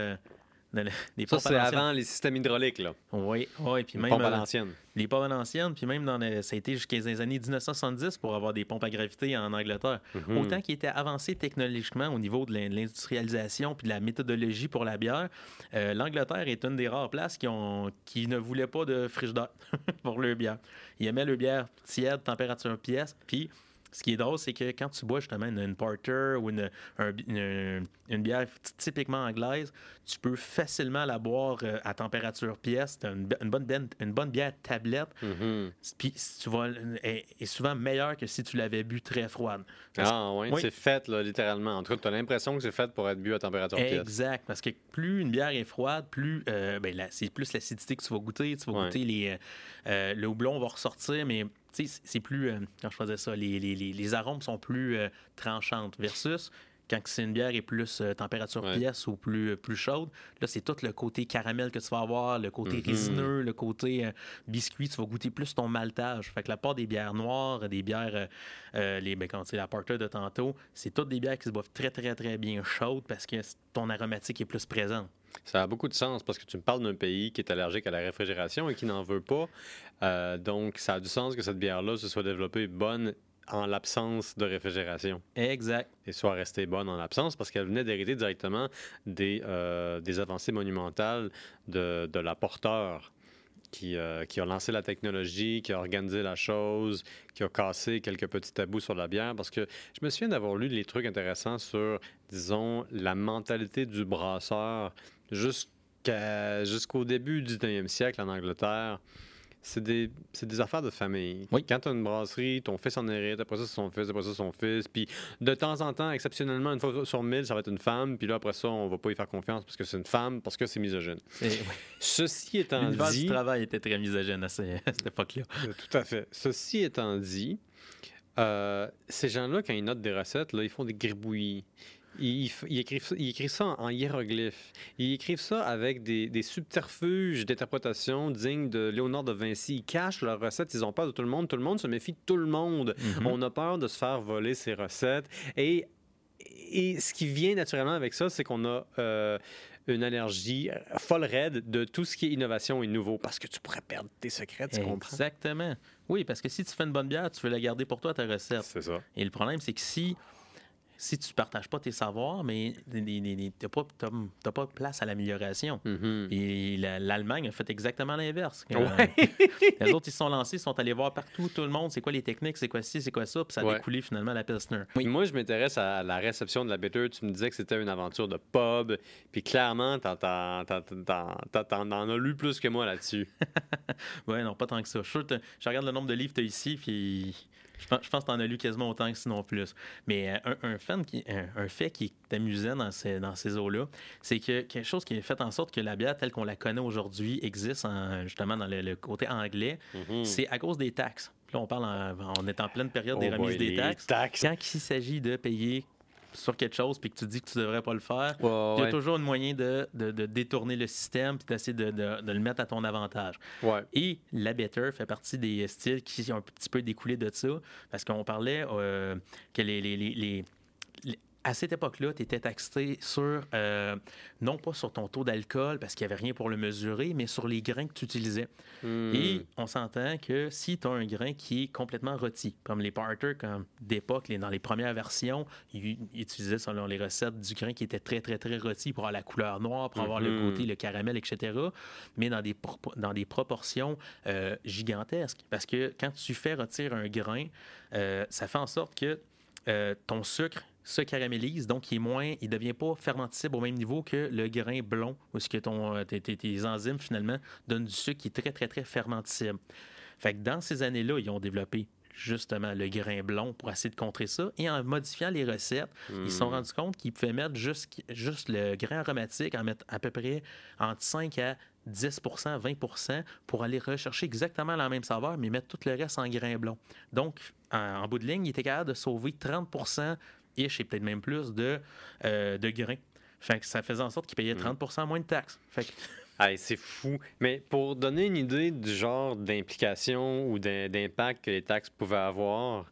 ça, c'est avant les systèmes hydrauliques, là. Oui, oui. Puis même. Pompes à euh, l'ancienne. Les pompes à l'ancienne, puis même dans ça a été jusqu'à les années 1970 pour avoir des pompes à gravité en Angleterre. Mhm. Autant qu'ils étaient avancés technologiquement au niveau de l'industrialisation puis de la méthodologie pour la bière, euh, l'Angleterre est une des rares places qui, ont, qui ne voulait pas de frigidaire pour leur bière. Ils aimaient le bière tiède, température pièce, puis ce qui est drôle, c'est que quand tu bois justement une, porter ou une, une, bière typiquement anglaise, tu peux facilement la boire euh, à température pièce. une, bonne, une bonne bière tablette. Mm-hmm. Puis tu vois, est, est, souvent meilleure que si tu l'avais bu très froide. ah oui, c'est fait là, littéralement. En tout cas, tu as l'impression que c'est fait pour être bu à température pièce. Exact, parce que plus une bière est froide, plus euh, ben, c'est plus l'acidité que tu vas goûter. Tu vas goûter les, euh, le houblon va ressortir, mais c'est plus, euh, quand je faisais ça, les, les, les arômes sont plus euh, tranchantes versus quand c'est une bière est plus euh, température pièce ou plus, plus chaude, là, c'est tout le côté caramel que tu vas avoir, le côté mm-hmm. résineux, le côté biscuit. Tu vas goûter plus ton maltage. Fait que la part des bières noires, des bières, les, ben, quand c'est la porter de tantôt, c'est toutes des bières qui se boivent très, très, très bien chaudes parce que ton aromatique est plus présent. Ça a beaucoup de sens parce que tu me parles d'un pays qui est allergique à la réfrigération et qui n'en veut pas. Euh, donc, ça a du sens que cette bière-là se soit développée bonne en l'absence de réfrigération. Exact. Et soit restée bonne en l'absence parce qu'elle venait d'hériter directement des, euh, des avancées monumentales de, de l'apporteur. Qui, euh, qui, a lancé la technologie, qui a organisé la chose, qui a cassé quelques petits tabous sur la bière. Parce que je me souviens d'avoir lu des trucs intéressants sur, disons, la mentalité du brasseur jusqu'au début du 19e siècle en Angleterre c'est des, des, affaires de famille. Quand tu as une brasserie, ton fils en hérite, après ça, c'est son fils, après ça, son fils. Puis de temps en temps, exceptionnellement, une fois sur mille, ça va être une femme. Puis là, après ça, on va pas y faire confiance parce que c'est une femme, parce que c'est misogyne. Ceci étant dit. Le travail était très misogyne à, cette époque-là. Euh, tout à fait. Ceci étant dit, euh, ces gens-là, quand ils notent des recettes, là, ils font des gribouillis. Ils, écrivent, ça en hiéroglyphes. Ils écrivent ça avec des, subterfuges d'interprétation dignes de Léonard de Vinci. Ils cachent leurs recettes, ils ont peur de tout le monde. Tout le monde se méfie de tout le monde. Mm-hmm. On a peur de se faire voler ses recettes. Et, et ce qui vient naturellement avec ça, c'est qu'on a euh, une allergie folle raide de tout ce qui est innovation et nouveau parce que tu pourrais perdre tes secrets, tu comprends? Exactement. Oui, parce que si tu fais une bonne bière, tu veux la garder pour toi, ta recette. C'est ça. Et le problème, c'est que si si tu ne partages pas tes savoirs, mais tu n'as pas, pas, place à l'amélioration. Mm-hmm. Et l'Allemagne a fait exactement l'inverse. les autres, ils se sont lancés, ils sont allés voir partout, tout le monde, c'est quoi les techniques, c'est quoi ci, c'est quoi ça, puis ça a découlé finalement la Pilsner. Moi, je m'intéresse à la réception de la bitter. Tu me disais que c'était une aventure de pub, puis clairement, tu en as lu plus que moi là-dessus. oui, non, pas tant que ça. Je, je regarde le nombre de livres que tu as ici, puis je pense, que tu en as lu quasiment autant que sinon plus. Mais euh, un, fan qui, un, fait qui est amusant dans ces, dans ces eaux-là, c'est que quelque chose qui a fait en sorte que la bière telle qu'on la connaît aujourd'hui existe justement dans le, côté anglais, mm-hmm. c'est à cause des taxes. Là, on parle on est en pleine période des oh remises des taxes. taxes. Quand il s'agit de payer sur quelque chose puis que tu dis que tu devrais pas le faire, il y a toujours un moyen de, de, détourner le système puis d'essayer de, de, le mettre à ton avantage. Et la better fait partie des styles qui ont un petit peu découlé de ça parce qu'on parlait euh, que les, les, les à cette époque-là, tu étais taxé sur, euh, non pas sur ton taux d'alcool, parce qu'il n'y avait rien pour le mesurer, mais sur les grains que tu utilisais. Hmm. Et on s'entend que si tu as un grain qui est complètement rôti, comme les Parter, comme d'époque, dans les premières versions, ils, utilisaient selon les recettes du grain qui était très, très, très rôti pour avoir la couleur noire, pour avoir le hmm. côté, le caramel, etc., mais dans des, dans des proportions euh, gigantesques. Parce que quand tu fais rôtir un grain, euh, ça fait en sorte que ton sucre se caramélise, donc il est moins, il devient pas fermenticible au même niveau que le grain blond, où ce que ton, euh, tes, enzymes finalement donnent du sucre qui est très très très fermenticible. Fait que dans ces années-là, ils ont développé justement le grain blond pour essayer de contrer ça. Et en modifiant les recettes, ils se sont hmm. rendus compte qu'ils pouvaient mettre juste, juste le grain aromatique, en mettre à peu près entre 5 à 10% 20% pour aller rechercher exactement la même saveur, mais mettre tout le reste en grain blond. Donc, en, bout de ligne, il était capable de sauver 30 et peut-être même plus de, euh, de grains. Fait que ça faisait en sorte qu'il payait 30 hmm. moins de taxes. Fait que c'est fou. Mais pour donner une idée du genre d'implication ou d'impact que les taxes pouvaient avoir,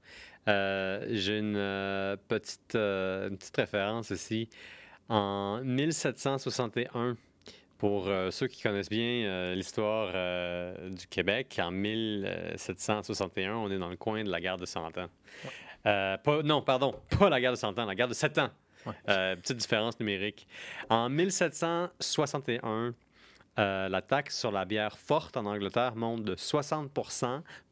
euh, j'ai une, euh, petite, petite référence ici. En 1761, pour ceux qui connaissent bien l'histoire du Québec, en 1761, on est dans le coin de la guerre de Cent Ans. Pas, non, pardon, pas la guerre de Cent Ans, la guerre de Sept Ans. petite différence numérique. En 1761, euh, la taxe sur la bière forte en Angleterre monte de 60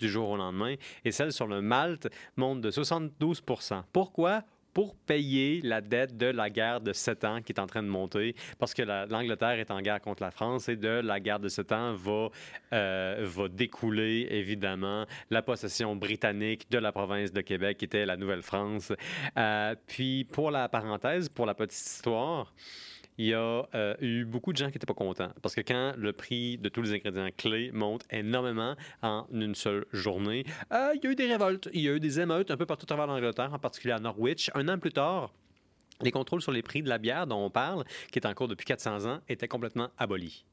du jour au lendemain et celle sur le malt monte de 72% Pourquoi? Pour payer la dette de la guerre de sept ans qui est en train de monter, parce que l'Angleterre est en guerre contre la France et de la guerre de sept ans va, euh, va découler évidemment la possession britannique de la province de Québec qui était la Nouvelle-France. Euh, puis pour la parenthèse, pour la petite histoire, il y a euh, eu beaucoup de gens qui n'étaient pas contents. Parce que quand le prix de tous les ingrédients clés monte énormément en une seule journée, euh, il y a eu des révoltes, il y a eu des émeutes un peu partout à travers l'Angleterre, en particulier à Norwich. Un an plus tard, les contrôles sur les prix de la bière dont on parle, qui est en cours depuis 400 ans, étaient complètement abolis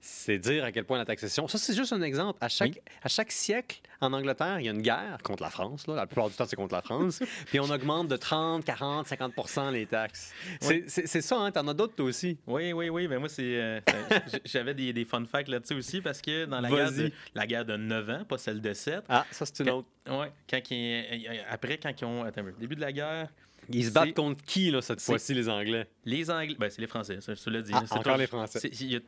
c'est dire à quel point la taxation. Ça, c'est juste un exemple. À chaque, à chaque siècle, en Angleterre, il y a une guerre contre la France. Là. La plupart du temps, c'est contre la France. Puis on augmente de 30, 40, 50% les taxes. C'est ça, hein? T'en as d'autres, toi aussi? Oui, oui, oui. Mais moi, c'est. Euh, j'avais des, des fun facts là-dessus aussi parce que dans la guerre, de, la guerre de 9 ans, pas celle de 7. Ah, ça, c'est une autre. Oui. Quand après, quand ils ont. Attends, début de la guerre. Ils se battent contre qui, là, cette fois-ci, les Anglais? Les Anglais, ben, c'est les Français, ça, je te l'ai dit. Ah, encore les Français.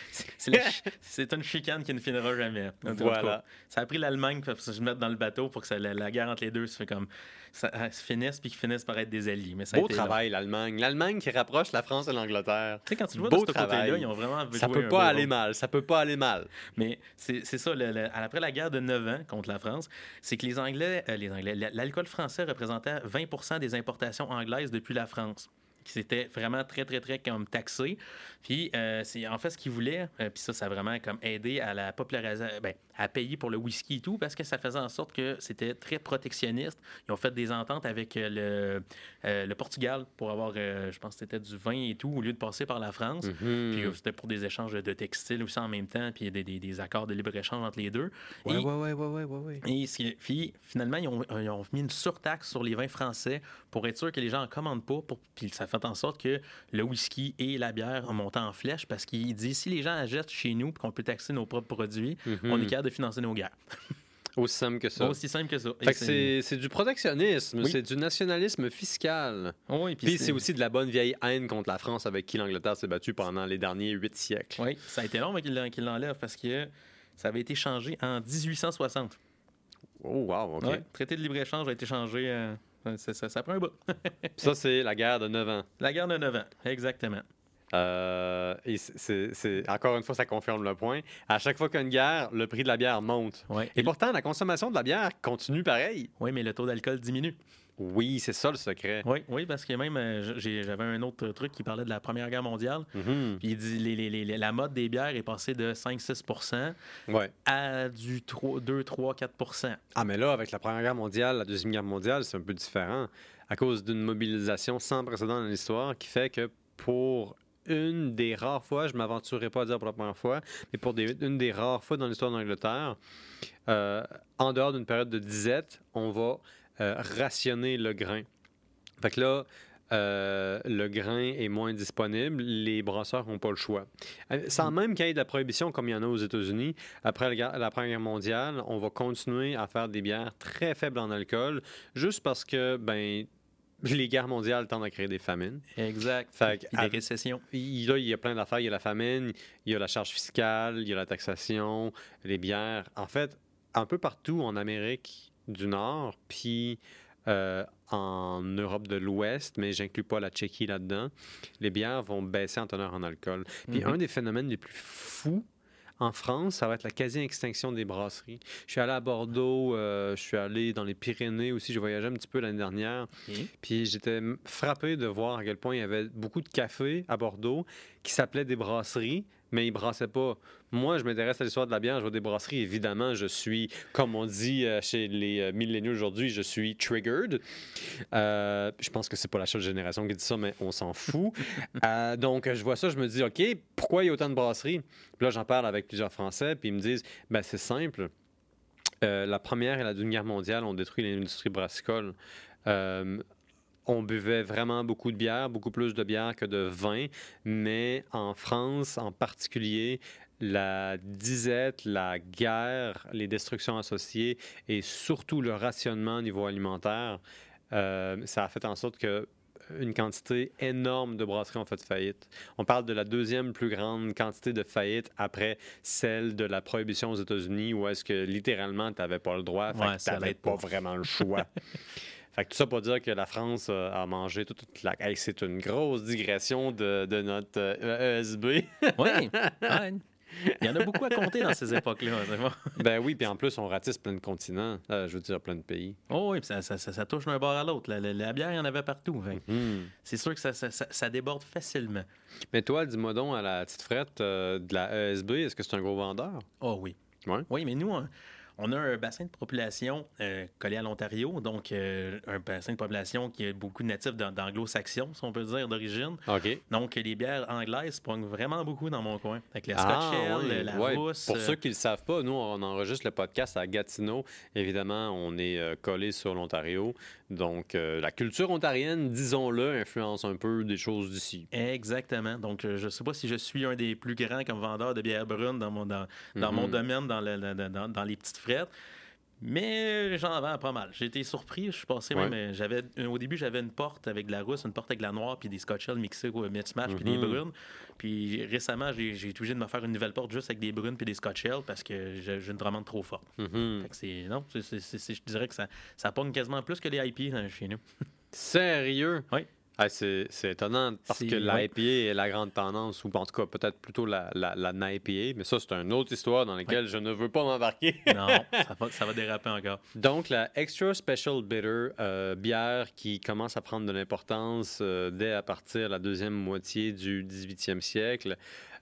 C'est une chicane qui ne finira jamais. Voilà. Ça a pris l'Allemagne pour se mettre dans le bateau pour que la, guerre entre les deux se, fait comme, ça, se finisse puis qu'ils finissent par être des alliés. Mais ça Beau travail, l'Allemagne. L'Allemagne qui rapproche la France et l'Angleterre. Tu sais, quand tu le vois Beau de ce côté-là, ils ont vraiment Ça peut pas aller mal. Ça peut pas aller mal. Mais c'est ça. après la guerre de 9 ans contre la France, c'est que les Anglais, euh, les Anglais, l'alcool français représentait 20% des importations anglaises depuis la France qui s'était vraiment très, très, très comme taxé. Puis, euh, c'est en fait ce qu'ils voulaient, euh, puis ça, ça a vraiment comme aidé à la popularisation, ben, à payer pour le whisky et tout, parce que ça faisait en sorte que c'était très protectionniste. Ils ont fait des ententes avec euh, le, le Portugal pour avoir, je pense que c'était du vin et tout, au lieu de passer par la France. Mm-hmm. Puis c'était pour des échanges de textiles aussi en même temps, puis des, des, des accords de libre-échange entre les deux. Oui, oui, oui, oui, oui, Et puis, finalement, ils ont, ils ont, mis une surtaxe sur les vins français pour être sûr que les gens en commandent pas, pour, puis ça fait en sorte que le whisky et la bière montent en flèche parce qu'il dit si les gens achètent chez nous et qu'on peut taxer nos propres produits, on est mhm. capable de financer nos guerres. Aussi simple que ça. Aussi simple que ça. c'est du protectionnisme, c'est du nationalisme fiscal. Oui, puis c'est aussi de la bonne vieille haine contre la France avec qui l'Angleterre s'est battue pendant les derniers huit siècles. Oui, ça a été long qu'il l'enlève parce que ça avait été changé en 1860. Oh, wow, OK. le traité de libre-échange a été changé. Euh, ça, ça, prend un bout. ça, c'est la guerre de 9 ans. La guerre de 9 ans, exactement. Euh, et c'est, encore une fois, ça confirme le point. À chaque fois qu'il y a une guerre, le prix de la bière monte. Et, pourtant, la consommation de la bière continue pareil. Oui, mais le taux d'alcool diminue. Oui, c'est ça le secret. Oui, oui parce que même, euh, j'avais un autre truc qui parlait de la Première Guerre mondiale. Puis il dit la mode des bières est passée de 5-6% à du 3, 2, 3, 4% Ah, mais là, avec la Première Guerre mondiale, la Deuxième Guerre mondiale, c'est un peu différent à cause d'une mobilisation sans précédent dans l'histoire qui fait que pour une des rares fois, je ne m'aventurerai pas à dire pour la première fois, mais pour une des rares fois dans l'histoire d'Angleterre, euh, en dehors d'une période de disette, on va euh, rationner le grain. Fait que là, euh, le grain est moins disponible, les brasseurs n'ont pas le choix. Sans mm. même qu'il y ait de la prohibition comme il y en a aux États-Unis, après la, la, Première Guerre mondiale, on va continuer à faire des bières très faibles en alcool, juste parce que, ben, les guerres mondiales tendent à créer des famines. Exact. Fait des récessions. Il, là, il y a plein d'affaires. Il y a la famine, il y a la charge fiscale, il y a la taxation, les bières. En fait, un peu partout en Amérique du Nord, puis euh, en Europe de l'Ouest, mais j'inclus pas la Tchéquie là-dedans, les bières vont baisser en teneur en alcool. Puis mm-hmm. un des phénomènes les plus fous en France, ça va être la quasi-extinction des brasseries. Je suis allé à Bordeaux, euh, je suis allé dans les Pyrénées aussi, j'ai voyagé un petit peu l'année dernière. Puis j'étais frappé de voir à quel point il y avait beaucoup de cafés à Bordeaux qui s'appelaient des brasseries, mais ils brassaient pas. Moi, je m'intéresse à l'histoire de la bière, je vois des brasseries. Évidemment, je suis, comme on dit euh, chez les euh, milléniaux aujourd'hui, je suis triggered. Euh, je pense que c'est pas la seule génération qui dit ça, mais on s'en fout. donc, je vois ça, je me dis, OK, pourquoi il y a autant de brasseries? Puis là, j'en parle avec plusieurs Français, puis ils me disent, ben c'est simple. la Première et la Deuxième Guerre mondiale ont détruit l'industrie brassicole on buvait vraiment beaucoup de bière, beaucoup plus de bière que de vin, mais en France en particulier, la disette, la guerre, les destructions associées et surtout le rationnement au niveau alimentaire, euh, ça a fait en sorte que une quantité énorme de brasseries ont fait faillite. On parle de la deuxième plus grande quantité de faillites après celle de la prohibition aux États-Unis, où est-ce que littéralement, tu n'avais pas le droit, fait tu n'avais pas vraiment le choix. Fait que tout ça pour dire que la France euh, a mangé toute, la. c'est une grosse digression de, notre ESB. Euh, e oui, Il y en a beaucoup à compter dans ces époques-là. ben oui, puis en plus, on ratisse plein de continents, euh, je veux dire plein de pays. Oh oui, puis ça, ça, touche d'un bord à l'autre. La, bière, il y en avait partout. Mm-hmm. C'est sûr que ça, déborde facilement. Mais toi, dis-moi donc, à la petite frette de la ESB, est-ce que c'est un gros vendeur? Oh oui. Oui, mais nous, on a un bassin de population euh, collé à l'Ontario, donc euh, un bassin de population qui est beaucoup natif d'anglo-saxons, si on peut dire, d'origine. Donc les bières anglaises pognent vraiment beaucoup dans mon coin. Avec la ah, Scotch la rousse. Pour ceux qui ne le savent pas, nous, on enregistre le podcast à Gatineau. Évidemment, on est euh, collé sur l'Ontario. Donc la culture ontarienne, disons-le, influence un peu des choses d'ici. Exactement. Donc je ne sais pas si je suis un des plus grands comme vendeur de bières brunes dans mon, dans, mon mhm. domaine, dans, le, dans, dans les petites Mais j'en vends pas mal. J'ai été surpris. Je suis passé même. J'avais, au début, j'avais une porte avec de la rousse, une porte avec de la noire, puis des scotch mixés au Smash, puis des mhm. brunes. Puis récemment, j'ai, été obligé de me faire une nouvelle porte juste avec des brunes puis des scotch parce que j'ai, une demande trop forte. Mhm. c'est, non, je dirais que ça, ça pogne quasiment plus que les IP chez nous. Sérieux? Oui. Ah, c'est étonnant parce que l'IPA est la grande tendance, ou en tout cas peut-être plutôt la, la, la mais ça c'est une autre histoire dans laquelle je ne veux pas m'embarquer. non, ça va, déraper encore. Donc la Extra Special Bitter, euh, bière qui commence à prendre de l'importance euh, dès à partir de la deuxième moitié du 18e siècle.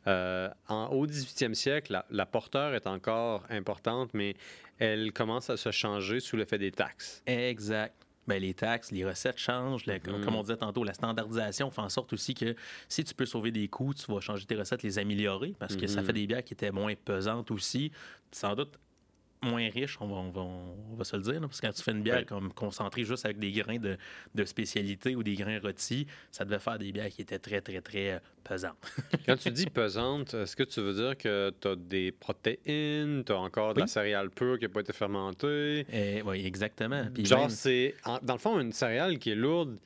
Euh, en, au 18e siècle, la, la, porteur est encore importante, mais elle commence à se changer sous l'effet des taxes. Exact. Ben, les taxes, les recettes changent. Comme mm-hmm. on disait tantôt, la standardisation fait en sorte aussi que si tu peux sauver des coûts, tu vas changer tes recettes, les améliorer parce que ça mm-hmm. fait des bières qui étaient moins pesantes aussi. Sans doute moins riche, on va, on va, se le dire. parce que quand tu fais une bière comme concentrée juste avec des grains de, de, spécialité ou des grains rôtis, ça devait faire des bières qui étaient très, très, très euh, pesantes. quand tu dis pesante, est-ce que tu veux dire que tu as des protéines, tu as encore de la céréale pure qui n'a pas été fermentée? Eh, oui, exactement. Genre, c'est, dans le fond, une céréale qui est lourde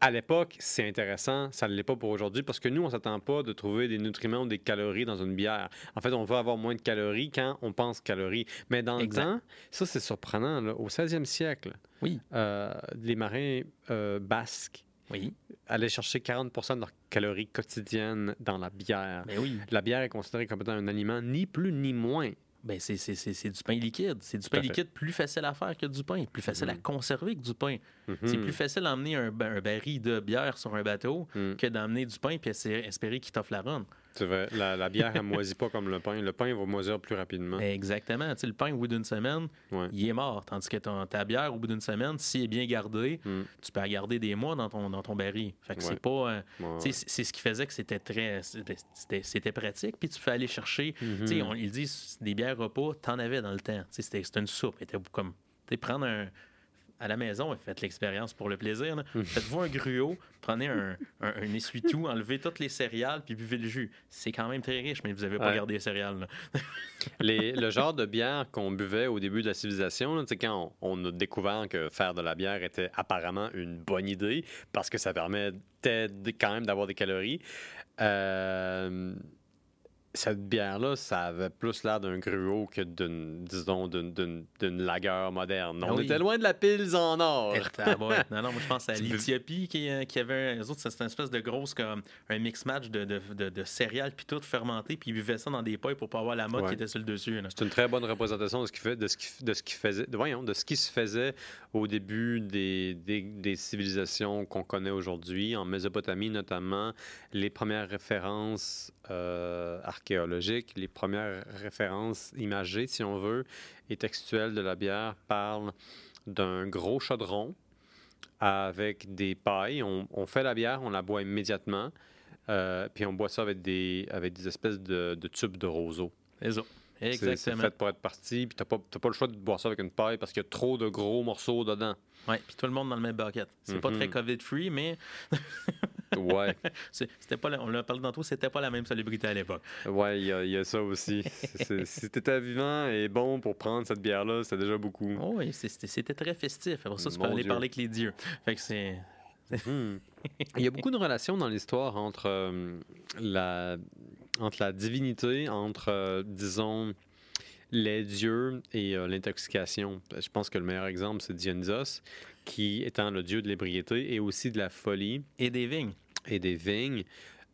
à l'époque, c'est intéressant, ça ne l'est pas pour aujourd'hui parce que nous, on ne s'attend pas de trouver des nutriments ou des calories dans une bière. En fait, on veut avoir moins de calories quand on pense calories. Mais dans le temps, ça, c'est surprenant. Au 16e siècle, oui. Euh, les marins euh, basques oui. allaient chercher 40% de leurs calories quotidiennes dans la bière. Mais oui. La bière est considérée comme étant un aliment ni plus ni moins ben c'est du pain liquide. C'est du pain liquide plus facile à faire que du pain, plus facile à mm-hmm. conserver que du pain. Mm-hmm. C'est plus facile d'emmener un, un, baril de bière sur un bateau mm. que d'emmener du pain puis espérer qu'il t'offre la ronde. C'est vrai. La, bière, elle ne moisit pas comme le pain. Le pain va moisir plus rapidement. Exactement. Tu sais, le pain, au bout d'une semaine, il est mort. Tandis que ta bière, au bout d'une semaine, s'il est bien gardé, mm. tu peux la garder des mois dans ton, dans ton baril. Fait que c'est pas. Euh, c'est ce qui faisait que c'était très. C'était pratique. Puis tu fais aller chercher. Tu sais, mm-hmm. ils disent des bières repas, t'en avais dans le temps. C'était une soupe. C'était comme. prendre un à la maison faites l'expérience pour le plaisir. Hmm. Faites-vous un gruau, prenez un, un, essuie-tout, enlevez toutes les céréales, puis buvez le jus. C'est quand même très riche, mais vous n'avez pas gardé les céréales. les, le genre de bière qu'on buvait au début de la civilisation, quand on, a découvert que faire de la bière était apparemment une bonne idée, parce que ça permettait quand même d'avoir des calories. Euh, cette bière-là, ça avait plus l'air d'un gruau que d'une, disons, d'une, lagueur moderne. On ah était loin de la pils en or. non, non, moi je pense à l'Éthiopie qui, euh, qui, avait. Autres, c'était une espèce de grosse, comme un mix match de, de, de, céréales puis tout fermenté, puis ils buvaient ça dans des pailles pour pas avoir la mode qui était sur le dessus. C'est une très bonne représentation de ce qui fait, de ce qui, de ce qui faisait, voyons, de ce qui se faisait au début des, des, des civilisations qu'on connaît aujourd'hui, en Mésopotamie notamment, les premières références euh, archéologiques, les premières références imagées, si on veut, et textuelles de la bière parlent d'un gros chaudron avec des pailles. On, fait la bière, on la boit immédiatement, euh, puis on boit ça avec des, avec des espèces de, tubes de roseau. Exactement. C'est fait pour être parti, puis tu n'as pas, pas, le choix de boire ça avec une paille parce qu'il y a trop de gros morceaux dedans. Oui, puis tout le monde dans le même bucket. C'est pas très. COVID-free, mais. ouais. C'était pas on l'a parlé tantôt, c'était pas la même célébrité à l'époque. Ouais, il y, a ça aussi. si t'étais vivant et bon pour prendre cette bière-là, c'était déjà beaucoup. Oh, oui, c'était très festif. Pour ça, tu peux aller parler avec les dieux. Fait que c'est. Mhm. Il y a beaucoup de relations dans l'histoire entre, euh, la, entre la divinité, entre, euh, disons, les dieux et euh, l'intoxication. Je pense que le meilleur exemple, c'est Dionysos, qui étant le dieu de l'ébriété et aussi de la folie. Et des vignes. Et des vignes.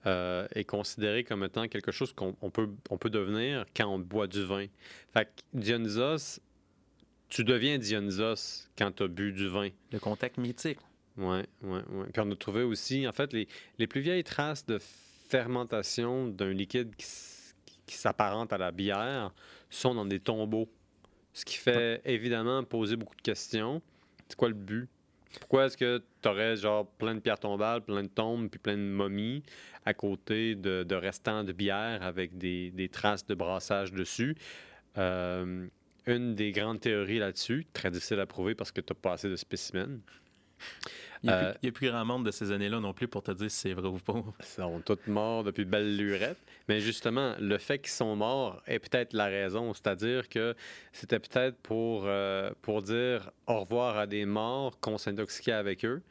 Euh, est considéré comme étant quelque chose qu'on peut, on peut devenir quand on boit du vin. Fait que Dionysos, tu deviens Dionysos quand tu as bu du vin. Le contact mythique. Oui, oui, oui. Puis on a trouvé aussi, en fait, les, les plus vieilles traces de fermentation d'un liquide qui, qui s'apparente à la bière sont dans des tombeaux. Ce qui fait évidemment poser beaucoup de questions. C'est quoi le but? Pourquoi est-ce que tu aurais genre plein de pierres tombales, plein de tombes, puis plein de momies à côté de, restants de bière avec des, traces de brassage dessus? Euh, une des grandes théories là-dessus, très difficile à prouver parce que tu n'as pas assez de spécimens, il n'y a, plus grand monde de ces années-là non plus pour te dire si c'est vrai ou pas. Ils sont tous morts depuis belle lurette. Mais justement, le fait qu'ils sont morts est peut-être la raison. C'est-à-dire que c'était peut-être pour, euh, pour dire au revoir à des morts qu'on s'intoxiquait avec eux.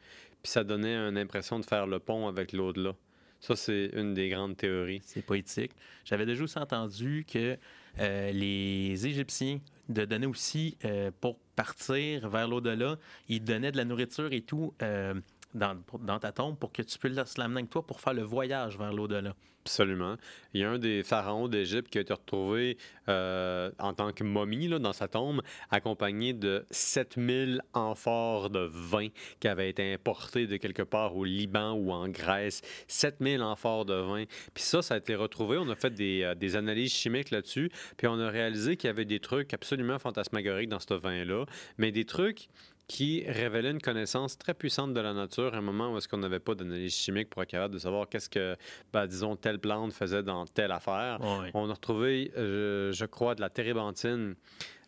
Puis ça donnait une impression de faire le pont avec l'au-delà. Ça, c'est une des grandes théories. C'est poétique. J'avais déjà aussi entendu que euh, les Égyptiens de donner aussi, euh, pour partir vers l'au-delà, ils donnaient de la nourriture et tout euh, dans, ta tombe pour que tu puisses l'amener avec toi pour faire le voyage vers l'au-delà. Absolument. Il y a un des pharaons d'Égypte qui a été retrouvé euh, en tant que momie là, dans sa tombe, accompagné de 7000 amphores de vin qui avaient été importés de quelque part au Liban ou en Grèce. 7000 amphores de vin. Puis ça, ça a été retrouvé. On a fait des, euh, des analyses chimiques là-dessus. Puis on a réalisé qu'il y avait des trucs absolument fantasmagoriques dans ce vin-là, mais des trucs qui révélait une connaissance très puissante de la nature à un moment où est-ce qu'on n'avait pas d'analyse chimique pour être capable de savoir qu'est-ce que, ben, disons, telle plante faisait dans telle affaire. On a retrouvé, euh, je crois, de la térébenthine.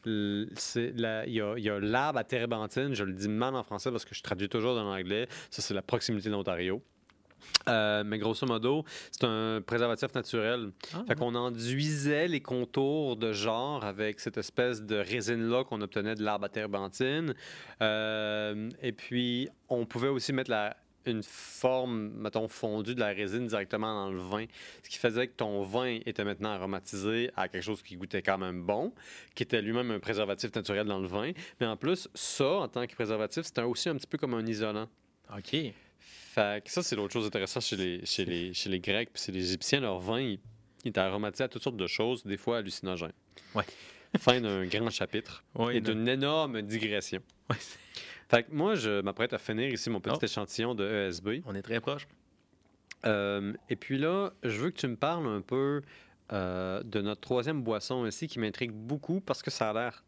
Il y a, l'arbre à térébenthine, je le dis mal en français parce que je traduis toujours dans l'anglais. Ça, c'est la proximité d'Ontario. Euh, mais grosso modo, c'est un préservatif naturel. Ah, fait qu'on enduisait les contours de genre avec cette espèce de résine-là qu'on obtenait de l'arbre à terbentine. Euh, et puis, on pouvait aussi mettre la, une forme, mettons, fondue de la résine directement dans le vin, ce qui faisait que ton vin était maintenant aromatisé à quelque chose qui goûtait quand même bon, qui était lui-même un préservatif naturel dans le vin. Mais en plus, ça, en tant que préservatif, c'était aussi un petit peu comme un isolant. OK. Fait que ça, c'est l'autre chose intéressante chez les, chez les, chez les Grecs puis chez les Égyptiens. Leur vin, il, est aromatisé à toutes sortes de choses, des fois hallucinogènes. Ouais. fin d'un grand chapitre et d'une énorme digression. Ouais. Fait que moi, je m'apprête à finir ici mon petit oh. échantillon de ESB. On est très proche. Euh, et puis là, je veux que tu me parles un peu euh, de notre troisième boisson ici qui m'intrigue beaucoup parce que ça a l'air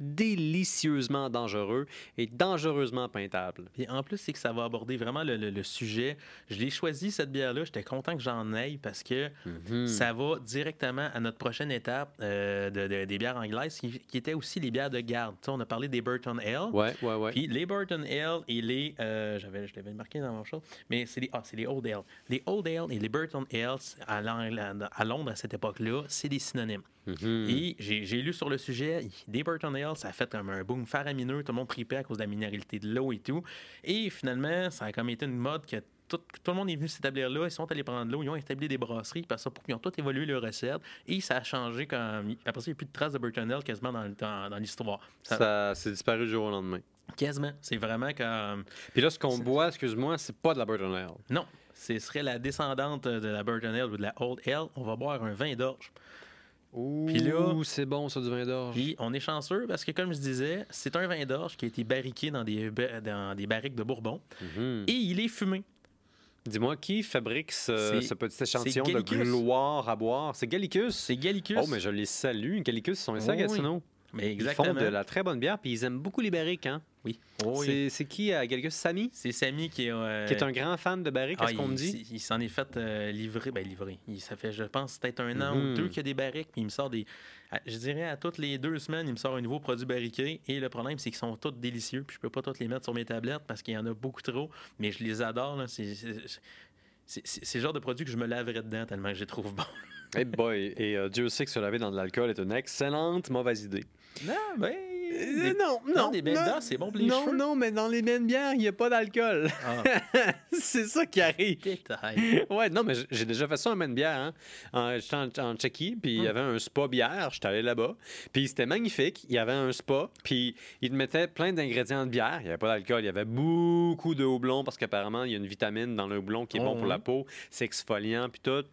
délicieusement dangereux et dangereusement peintable. Et en plus, c'est que ça va aborder vraiment le, sujet. Je l'ai choisi, cette bière-là. J'étais content que j'en aille parce que mhm. ça va directement à notre prochaine étape euh, de, des bières anglaises qui, étaient aussi les bières de garde. on a parlé des Burton Ale. Ouais, ouais, ouais. Puis les Burton Ale et les. Euh, j'avais, je l'avais marqué dans mon show, mais c'est les, ah, c'est les Old Ale. Les Old Ale et les Burton Ale à, à Londres à cette époque-là, c'est des synonymes. Mhm. Et j'ai lu sur le sujet, des Burton Ale, ça a fait comme un boom faramineux, tout le monde tripait à cause de la minéralité de l'eau et tout. Et finalement, ça a comme été une mode que tout, le monde est venu s'établir là, ils sont allés prendre l'eau, ils ont établi des brasseries, parce ils ont tout évolué leurs recettes, et ça a changé quand. Après ça, il n'y a plus de traces de Burtonel quasiment dans, dans, dans l'histoire. Ça, ça s'est disparu du jour au lendemain. Quasiment. C'est vraiment comme. Puis là, ce qu'on boit, excuse-moi, c'est pas de la Burton Non. Ce serait la descendante de la Burton ou de la Old Ale. On va boire un vin d'orge. Ouh, là, c'est bon ça du vin d'orge. Puis on est chanceux parce que comme je disais, c'est un vin d'orge qui a été barriqué dans des, dans des barriques de Bourbon mhm. et il est fumé. Dis-moi, qui fabrique ce, petit échantillon de gloire à boire? C'est Gallicus? C'est Gallicus. Oh, mais je les salue. Gallicus, ils sont les oui, Mais exactement. Ils font de la très bonne bière, puis ils aiment beaucoup les barriques, hein? Oui. Oh, c'est qui à Galgus Samy? C'est Samy qui est. Euh, qui est un grand fan de barriques, qu'est-ce ah, qu'on me dit? Il, s'en est fait euh, livrer. Ben, livrer. Il, ça fait, je pense, peut-être un an ou mhm. deux qu'il y a des barriques, puis il me sort des. Je dirais à toutes les deux semaines, il me sort un nouveau produit barriqué. Et le problème, c'est qu'ils sont tous délicieux, puis je peux pas tous les mettre sur mes tablettes parce qu'il y en a beaucoup trop, mais je les adore. C'est le genre de produit que je me laverais dedans tellement que je les trouve bons. hey boy, et euh, Dieu sait que se laver dans de l'alcool est une excellente mauvaise idée. Non, ben. Euh, non, non. des bières, c'est bon pour les non, cheveux? Non, mais dans les mêmes bières, il n'y a pas d'alcool. Ah. c'est ça qui arrive. ouais, non, mais j'ai déjà fait ça en même bière. Hein. J'étais en, Tchéquie, puis il y hum. avait un spa bière. J'étais allé là-bas. Puis c'était magnifique. Il y avait un spa, puis ils mettaient plein d'ingrédients de bière. Il n'y avait pas d'alcool. Il y avait beaucoup de houblon, parce qu'apparemment, il y a une vitamine dans le houblon qui est bon pour la peau. C'est exfoliant, puis tout.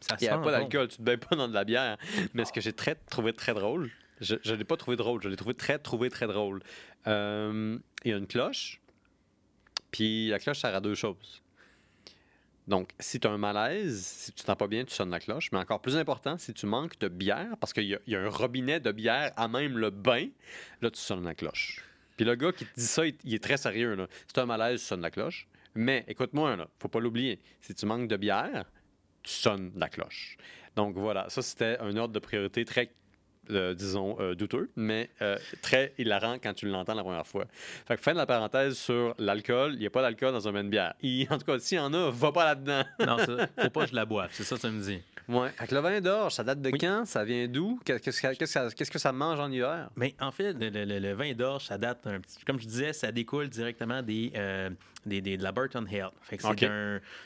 Ça il n'y avait pas d'alcool. Tu te baignes pas dans de la bière. Mais ce que j'ai très, trouvé très drôle, je ne l'ai pas trouvé drôle. Je l'ai trouvé très, trouvé très drôle. Euh, il y a une cloche. Puis la cloche sert à deux choses. Donc, si tu as un malaise, si tu ne pas bien, tu sonnes la cloche. Mais encore plus important, si tu manques de bière, parce qu'il y, a un robinet de bière à même le bain, là, tu sonnes la cloche. Puis le gars qui te dit ça, il, est très sérieux. Si tu as un malaise, tu sonnes la cloche. Mais écoute-moi, il faut pas l'oublier. Si tu manques de bière, tu sonnes la cloche. Donc voilà, ça c'était un ordre de priorité très euh, disons, euh, douteux, mais euh, très hilarant quand tu l'entends la première fois. Fait que fin de la parenthèse sur l'alcool, il n'y a pas d'alcool dans un vin de bière. en tout cas, s'il y en a, va pas là-dedans. non, ça, faut pas que je la boive, c'est ça que ça me dit. Ouais. Fait que le vin d'orge, ça date de quand? Ça vient d'où? Qu'est-ce que ça mange en hiver? Mais en fait, le, vin d'orge, ça date un petit Comme je disais, ça découle directement des, des, de la Burton Hale.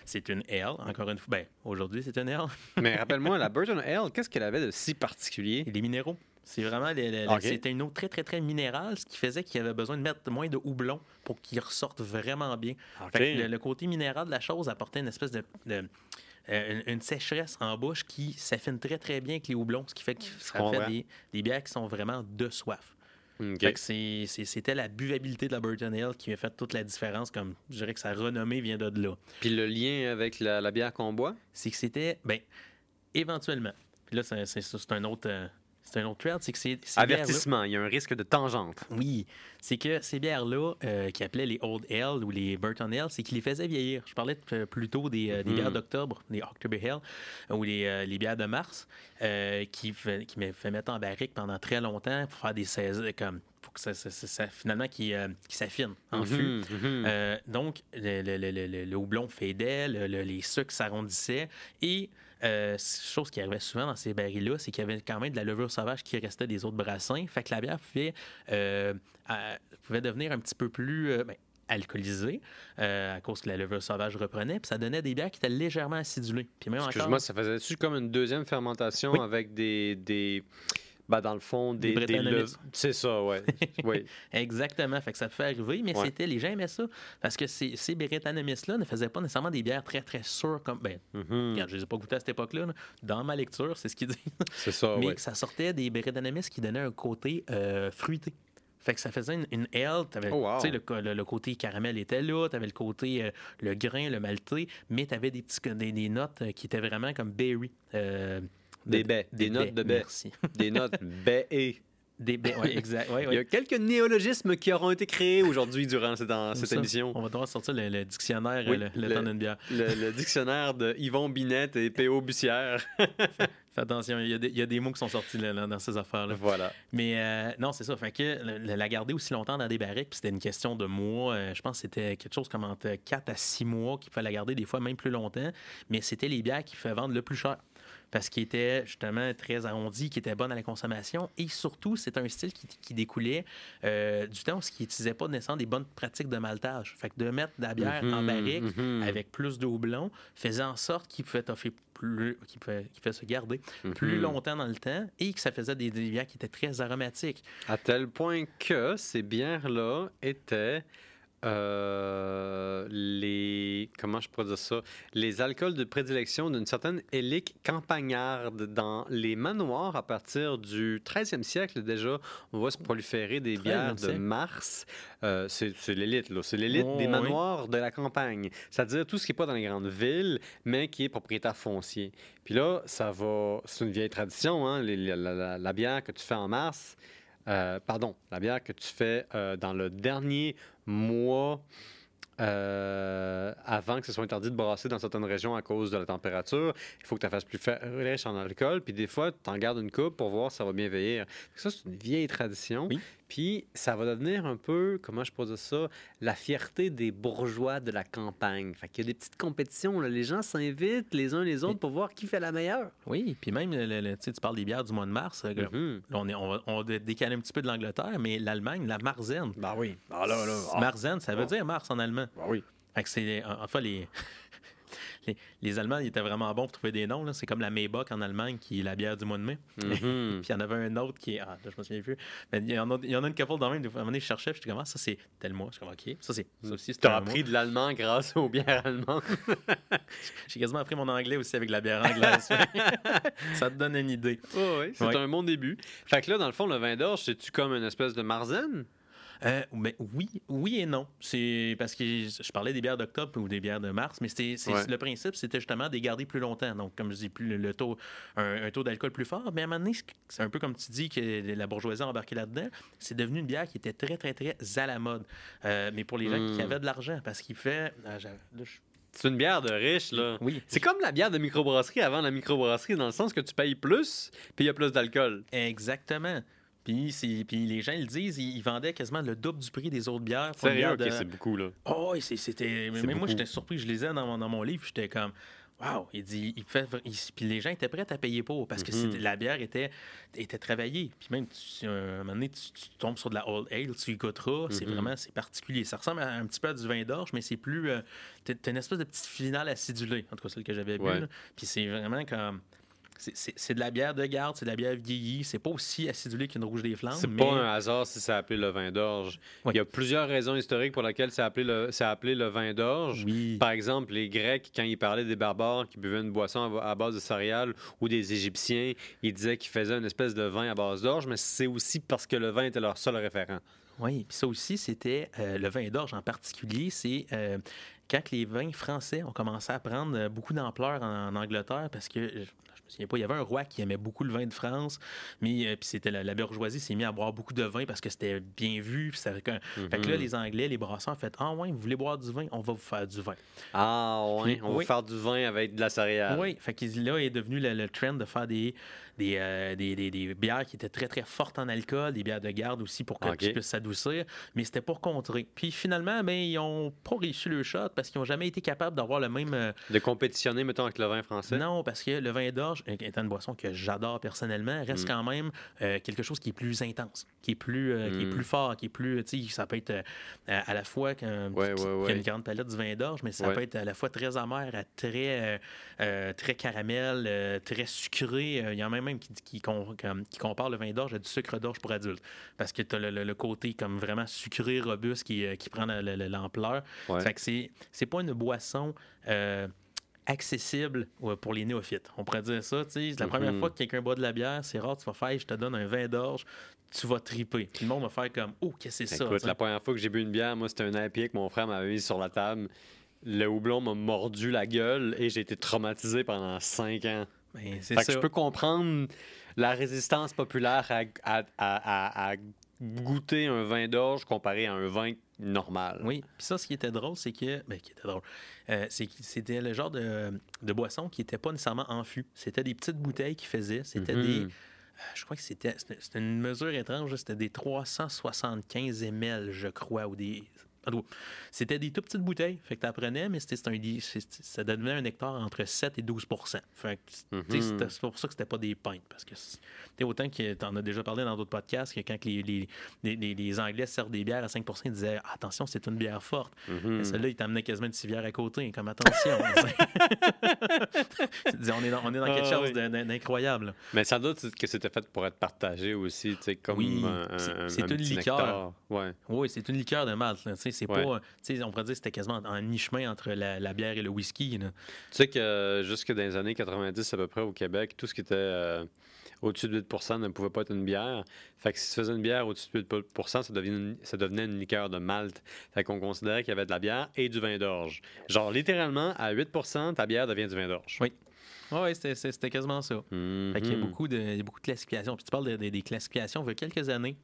c'est une ale, encore une fois. Ben, aujourd'hui, c'est une ale. Mais rappelle-moi, la Burton Ale, qu'est-ce qu'elle avait de si particulier? Les minéraux. C'est vraiment c'était une eau très très très minérale, ce qui faisait qu'il avait besoin de mettre moins de houblon pour qu'il ressorte vraiment bien. le, côté minéral de la chose apportait une espèce de, euh, une, sécheresse en bouche qui s'affine très très bien avec les houblons, ce qui fait que ça fait des, des, bières qui sont vraiment de soif. C'était la buvabilité de la Burton Ale qui a fait toute la différence. Comme je dirais que sa renommée vient de là. Puis le lien avec la, bière qu'on boit? C'est que c'était, ben, éventuellement. Puis là, c'est un autre. Euh, c'est un autre trail, c'est que c'est. Avertissement, il y a un risque de tangente. Oui, c'est que ces bières-là, euh, qui appelaient les Old Ale ou les Burton Ale, c'est qu'ils les faisaient vieillir. Je parlais plutôt des, euh, des bières d'octobre, les October Ale, ou les, euh, les bières de mars, qui, fait, qui me fait mettre en barrique pendant très longtemps pour faire des saisons comme pour que ça, ça, finalement qui, qui s'affine en mhm, fût. Mhm. donc le, le, le, le, houblon fédait, les sucres s'arrondissaient et euh, chose qui arrivait souvent dans ces barils-là, c'est qu'il y avait quand même de la levure sauvage qui restait des autres brassins. Fait que la bière pouvait, euh, pouvait devenir un petit peu plus euh, ben, alcoolisée à cause que la levure sauvage reprenait. Puis ça donnait des bières qui étaient légèrement acidulées. Excuse-moi, ça faisait-tu comme une deuxième fermentation avec des, des ben, dans le fond, des, des, C'est ça, ouais. oui. Exactement. Fait que ça fait arriver, mais c'était les gens aimaient ça. Parce que ces, ces là ne faisaient pas nécessairement des bières très, très sûres comme. Ben, mm-hmm. je ne les ai pas goûtées à cette époque-là. Dans ma lecture, c'est ce qu'ils disent. C'est ça, Mais ça sortait des Brettanomys qui donnaient un côté euh, fruité. Fait que ça faisait une, une L. Oh, le, le, côté caramel était là, tu avais le côté, euh, le grain, le malté, mais tu avais des, petits, des, des, notes euh, qui étaient vraiment comme berry. Des baies, des, notes de baies. Merci. Des notes baies et. Des baies, oui, exact. Il y a quelques néologismes qui auront été créés aujourd'hui durant cette, cette émission. On va devoir sortir le, dictionnaire le, le, temps d'une bière. Le, dictionnaire de Yvon Binette et P.O. Bussière. Fais attention, il y, a des, il y, a des, mots qui sont sortis là, dans ces affaires-là. Voilà. Mais euh, non, c'est ça. Fait que la garder aussi longtemps dans des barriques, puis c'était une question de mois. Euh, je pense que c'était quelque chose comme entre 4 à 6 mois qu'il fallait la garder, des fois même plus longtemps. Mais c'était les bières qui faisaient vendre le plus cher. Parce qu'il était justement très arrondi, qui était bonne à la consommation. Et surtout, c'est un style qui, découlait euh, du temps où il n'utilisait pas nécessairement des bonnes pratiques de maltage. Fait que de mettre de la bière en mhm, barrique mhm. avec plus de houblon faisait en sorte qu'il pouvait plus, qui pouvait, se garder plus mhm. longtemps dans le temps et que ça faisait des, des bières qui étaient très aromatiques. À tel point que ces bières-là étaient euh, les comment je pourrais dire ça? Les alcools de prédilection d'une certaine élite campagnarde dans les manoirs à partir du 13e siècle. Déjà on voit se proliférer des bières de mars. Euh, c'est l'élite là. C'est l'élite des manoirs de la campagne. C'est-à-dire tout ce qui est pas dans les grandes villes mais qui est propriétaire foncier. Puis là ça va c'est une vieille tradition hein, la bière que tu fais en mars euh, pardon, la bière que tu fais euh, dans le dernier mois euh, avant que ce soit interdit de brasser dans certaines régions à cause de la température. Il faut que tu fasses plus riche en alcool. Puis des fois, tu en gardes une coupe pour voir si ça va bien vieillir. Ça, c'est une vieille tradition. Puis ça va devenir un peu, comment je pose ça, la fierté des bourgeois de la campagne. Fait qu'il y a des petites compétitions. Là. Les gens s'invitent les uns les autres pour voir qui fait la meilleure. Oui, puis même, le, tu parles des bières du mois de mars. Mm-hmm. on, est, on, va, décaler un petit peu de l'Angleterre, mais l'Allemagne, la Marzen. Ben oui. Ah, là, là, ah. Marzen, ça veut ah. dire mars en allemand. Ben oui. Fait que c'est, enfin, les les, Allemands, ils étaient vraiment bons pour trouver des noms. C'est comme la Maybach en Allemagne, qui est la bière du mois de mai. Mm-hmm. puis il y en avait un autre qui est. Ah, là, je me souviens plus. Mais il y en a, il y en a une couple dans même. À un moment donné, je cherchais, puis je comment ça, c'est tel mois. Je suis comme, OK. Ça, c'est. Ça aussi, Tu as appris de l'allemand grâce aux bières allemandes. J'ai quasiment appris mon anglais aussi avec la bière anglaise. ça te donne une idée. oui, c'est un bon début. Fait que là, dans le fond, le vin d'orge, c'est-tu comme une espèce de marzen? Euh, mais oui, oui et non. C'est parce que je parlais des bières d'octobre ou des bières de mars, mais c'est le principe, c'était justement de les garder plus longtemps. Donc, comme je dis, plus le, taux, un, taux d'alcool plus fort. Mais à un moment donné, c'est un peu comme tu dis que la bourgeoisie a embarqué là-dedans. C'est devenu une bière qui était très, très, très à la mode. Euh, mais pour les gens qui hmm. avaient de l'argent, parce qu'il fait. Ah, c'est une bière de riche, là. Oui. C'est comme la bière de microbrasserie avant la microbrasserie, dans le sens que tu payes plus, puis il y a plus d'alcool. Exactement. Puis, puis les gens le disent, ils, vendaient quasiment le double du prix des autres bières. Sérieux, de... c'est beaucoup, là. Oh, c'était... Même moi, j'étais surpris. Je lisais dans mon, dans mon livre, j'étais comme... Wow! Il dit, il fait, puis les gens étaient prêts à payer pour parce que mm-hmm. la bière était, était travaillée. Puis même, tu, un moment donné, tu, tombes sur de la Old Ale, tu y goûteras. C'est mm-hmm. vraiment, c'est particulier. Ça ressemble un petit peu à du vin d'orge, mais c'est plus. Euh, t'as une espèce de petite finale acidulée, en tout cas celle que j'avais bu. Puis c'est vraiment comme c'est de la bière de garde, c'est de la bière vieillie. C'est pas aussi acidulé qu'une rouge des flammes. C'est pas un hasard si c'est appelé le vin d'orge. Il y a plusieurs raisons historiques pour lesquelles c'est appelé, le, appelé le vin d'orge. Par exemple, les Grecs, quand ils parlaient des barbares qui buvaient une boisson à base de céréales ou des Égyptiens, ils disaient qu'ils faisaient une espèce de vin à base d'orge, mais c'est aussi parce que le vin était leur seul référent. Oui, puis ça aussi, c'était euh, le vin d'orge en particulier, c'est euh, quand les vins français ont commencé à prendre euh, beaucoup d'ampleur en, Angleterre, parce que il y avait un roi qui aimait beaucoup le vin de France, mais euh, puis c'était la, bourgeoisie s'est mis à boire beaucoup de vin parce que c'était bien vu. Puis Fait que là, mhm. les Anglais, les brasseurs ont fait Ah ouais, vous voulez boire du vin, on va vous faire du vin. Ah ouais, on va faire du vin avec de la céréale. Oui, fait que là est devenu le, trend de faire des, euh, des, des, des, bières qui étaient très très fortes en alcool, des bières de garde aussi pour que tu puisses s'adoucir, mais c'était pour contrer. Puis finalement, ben, ils n'ont pas réussi le shot parce qu'ils n'ont jamais été capables d'avoir le même. Euh, de compétitionner, mettons, avec le vin français? Non, parce que le vin d'orge, étant une boisson que j'adore personnellement, reste mm. quand même euh, quelque chose qui est plus intense, qui est plus, qui est mm. plus fort, qui est plus. Ça peut être à la fois qu'un, une grande palette du vin d'orge, mais ça peut être à la fois très amer, à très, très caramel, très sucré. Il y a même qui, qui, compare le vin d'orge à du sucre d'orge pour adultes. Parce que tu as le, côté comme vraiment sucré, robuste qui, euh, qui prend l'ampleur. Fait que c'est pas une boisson. Euh, accessible pour les néophytes. On pourrait dire ça. C'est la première mm-hmm. fois que quelqu'un boit de la bière, c'est rare, tu vas faire, je te donne un vin d'orge, tu vas triper. Puis le monde va faire comme, oh, qu'est-ce que c'est ça? Écoute, la première fois que j'ai bu une bière, moi, c'était un IPA que mon frère m'avait mis sur la table. Le houblon m'a mordu la gueule et j'ai été traumatisé pendant cinq ans. Ben, je peux comprendre la résistance populaire à, goûter un vin d'orge comparé à un vin normal. Oui, puis ça, ce qui était drôle, c'est que. Ben, qui était drôle. Euh, c'est que c'était le genre de, boisson qui n'était pas nécessairement en fût. C'était des petites bouteilles qui faisaient. C'était des. Mhm. Euh, je crois que c'était, c'était une mesure étrange. C'était des 375 ml, je crois, ou des C'était des tout petites bouteilles. Fait que tu apprenais, mais c'était un, ça devenait un hectare entre 7 et 12 fait mm-hmm. C'est pour ça que c'était pas des pintes. Parce que autant que tu en as déjà parlé dans d'autres podcasts, que quand les, les, les, les, Anglais servent des bières à 5% ils disaient attention, c'est une bière forte. Mm-hmm. Celle-là, ils t'amenaient quasiment une civière à côté. Comme attention. on est dans, on est dans quelque ah chose d'incroyable. Mais sans doute que c'était fait pour être partagé aussi, comme oui, c'est une liqueur. Ouais. Oui, c'est une liqueur de malt. C'est pas, on pourrait dire que c'était quasiment en mi-chemin entre la, bière et le whisky. Tu sais que jusque dans les années 90 à peu près au Québec, tout ce qui était euh, au-dessus de 8% ne pouvait pas être une bière. Fait que si tu faisais une bière au-dessus de 8 ça, devenait une, ça devenait une liqueur de malt. Fait qu'on considérait qu'il y avait de la bière et du vin d'orge. Genre, littéralement, à 8% ta bière devient du vin d'orge. Oui. Oui, c'était quasiment ça. il y a beaucoup de, beaucoup de classifications. Puis tu parles des classifications. Il y a quelques années,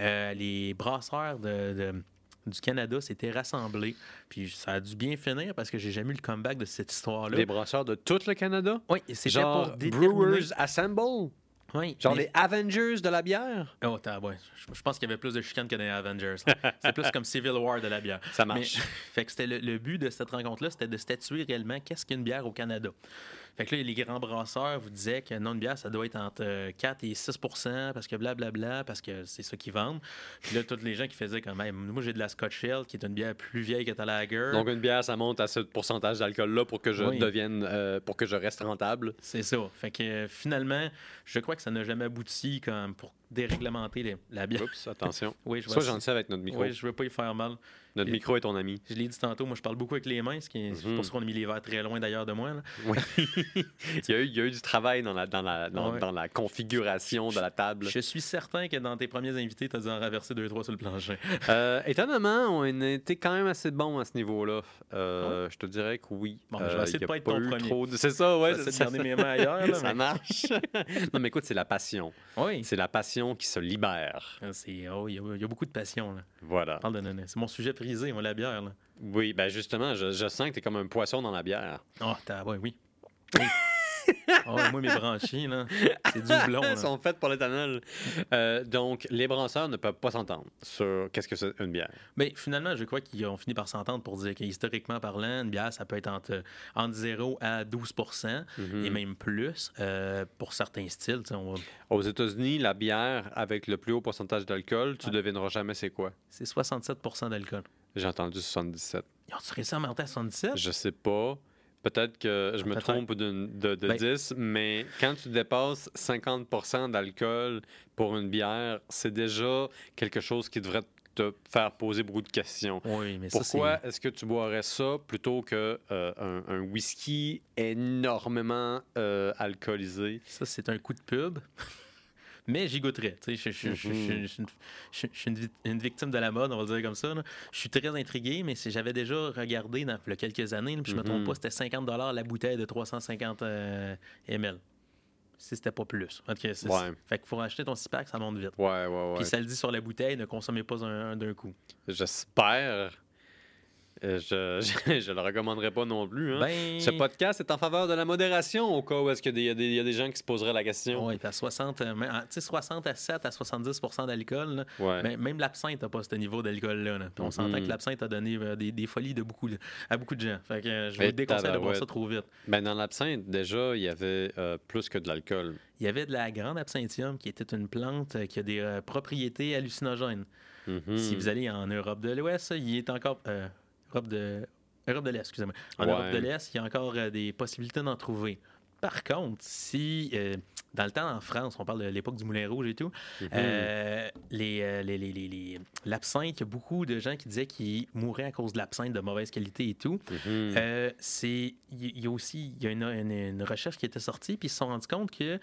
euh, les brasseurs de, du Canada s'étaient rassemblés. Puis ça a dû bien finir parce que j'ai jamais eu le comeback de cette histoire-là. Les brasseurs de tout le Canada? Oui, c'est Genre pour Brewers Assemble? Oui, Genre les Avengers de la bière? Oh, ouais. Je, pense qu'il y avait plus de chicanes que des Avengers. c'est plus comme Civil War de la bière. Ça marche. fait que c'était le, but de cette rencontre-là, c'était de statuer réellement qu'est-ce qu'une bière au Canada. Fait que là, les grands brasseurs vous disaient que non de bière, ça doit être entre 4 et 6% parce que blablabla, parce que c'est ça qu'ils vendent. Puis là, tous les gens qui faisaient quand même, moi j'ai de la Scotch Ale, qui est une bière plus vieille que ta lager. Donc une bière, ça monte à ce pourcentage d'alcool-là pour que je devienne, euh, pour que je reste rentable. C'est ça. Fait que finalement, je crois que ça n'a jamais abouti comme pour déréglementer la bière. Oups, attention. oui, je Sois gentil avec notre micro. Oui, je veux pas y faire mal. Notre micro est ton ami. Je l'ai dit tantôt, moi je parle beaucoup avec les mains, ce qui est mm pour ça qu'on a mis les verres très loin d'ailleurs de moi. Là. Oui. il, y a eu, il, y a eu, du travail dans la, dans la, dans, la configuration de la table. Je suis certain que dans tes premiers invités, tu as dû en raverser deux, trois sur le plancher. euh, étonnamment, on été quand même assez bon à ce niveau-là. Euh, je te dirais que oui. Bon, je vais euh, essayer de pas être ton premier. De... C'est ça, ouais. C'est ça. mes mains ailleurs. Là, ça marche. non, mais écoute, c'est la passion. Oui. C'est la passion qui se libère. Ah, oh, il, y a, y a beaucoup de passion. Là. Voilà. C'est mon sujet prisé, moi, la bière. Oui, ben justement, je, sens que tu es comme un poisson dans la bière. Oh, ouais, oui. oh, moi, mes branchies, là, c'est du blond. Ils sont faites pour l'éthanol. Euh, donc, les brasseurs ne peuvent pas s'entendre sur qu'est-ce que c'est une bière. Mais finalement, je crois qu'ils ont fini par s'entendre pour dire qu'historiquement parlant, une bière, ça peut être entre, entre 0 à 12% et mhm. même plus euh, pour certains styles. Aux États-Unis, la bière avec le plus haut pourcentage d'alcool, tu ne devineras jamais c'est quoi. C'est 67% d'alcool. J'ai entendu 77. Ils ont-tu récemment à 77? Je sais pas. Peut-être que je me trompe de, de, 10, ben mais quand tu dépasses 50% d'alcool pour une bière, c'est déjà quelque chose qui devrait te faire poser beaucoup de questions. Oui, mais Pourquoi est-ce que tu boirais ça plutôt que euh, un, whisky énormément euh, alcoolisé? Ça, c'est un coup de pub. Mais j'y goûterais. Je, suis une, victime de la mode, on va dire comme ça. Je suis très intrigué, mais j'avais déjà regardé dans il y a quelques années, puis je me trompe pas, c'était 50 la bouteille de 350 euh, ml. Si c'était pas plus. Okay, Fait qu'il faut acheter ton 6 pack, ça monte vite. Ouais, ouais, ouais. Puis ça le dit sur la bouteille, ne consommez pas un d'un coup. J'espère euh, je, je, le recommanderais pas non plus. Hein. Ben Ce podcast est en faveur de la modération au cas où est-ce qu'il y, a des gens qui se poseraient la question. Oui, à 60, 60 à 7 à 70% d'alcool. Même l'absinthe n'a pas ce niveau d'alcool-là. On s'entend que l'absinthe a donné euh, des, folies de beaucoup, à beaucoup de gens. Fait que, euh, je vous déconseille de boire ça trop vite. Ben, dans l'absinthe, déjà, il y avait plus que de l'alcool. Il y avait de la grande absinthium qui était une plante qui a des propriétés hallucinogènes. Mm-hmm. Si vous allez en Europe de l'Ouest, il est encore. Europe de, Europe de l'Est, excusez-moi. En Europe de l'Est, il y a encore euh, des possibilités d'en trouver. Par contre, si euh, dans le temps en France, on parle de l'époque du Moulin Rouge et tout, mm-hmm. euh, les, l'absinthe, il y a beaucoup de gens qui disaient qu'ils mouraient à cause de l'absinthe de mauvaise qualité et tout. Mm-hmm. c'est, il y a aussi il y a une, une, recherche qui était sortie, puis ils se sont rendus compte que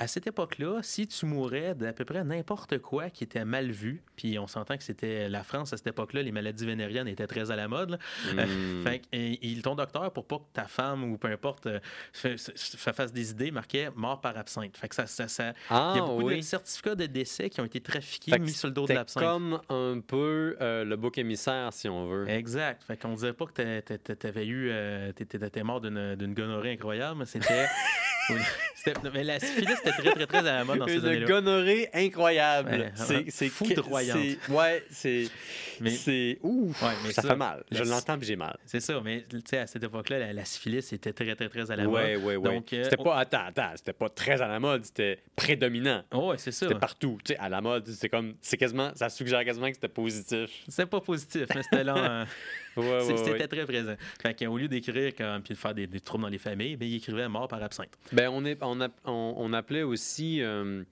à cette époque-là, si tu mourais d'à peu près n'importe quoi qui était mal vu, puis on s'entend que c'était la France à cette époque-là, les maladies vénériennes étaient très à la mode. Hmm. fait, et, ton docteur, pour pas que ta femme ou peu importe euh, fasse des idées, marquait mort par absinthe. Fait que ça, ça, ça ah, il y a beaucoup de certificats de décès qui ont été trafiqués, mis sur le dos de l'absinthe. comme un peu euh, le bouc émissaire, si on veut. Exact. Fait qu'on disait pas que tu avais eu, euh, t'étais mort d'une gonorrhée incroyable, mais c'était. mais la syphilis, était très, très, très à la mode dans ces années-là. Une gonorrhée incroyable. c'est foudroyant. Ouais, c'est. C'est. Ouf, mais ça, fait mal. Je l'entends puis j'ai mal. C'est ça, mais tu sais, à cette époque-là, la, syphilis était très, très, très à la mode. Ouais, ouais, ouais. Donc, euh, c'était pas. Attends, attends, c'était pas très à la mode, c'était prédominant. Oh, ouais, c'est ça. C'était partout. Tu sais, à la mode, c'est comme. C'est quasiment. Ça suggère quasiment que c'était positif. C'était pas positif, mais c'était là. C'était très présent. Fait qu'au lieu d'écrire puis de faire des, troubles dans les familles, ben, il écrivait mort par absinthe. Ben, on, est, on, on, appelait aussi euh,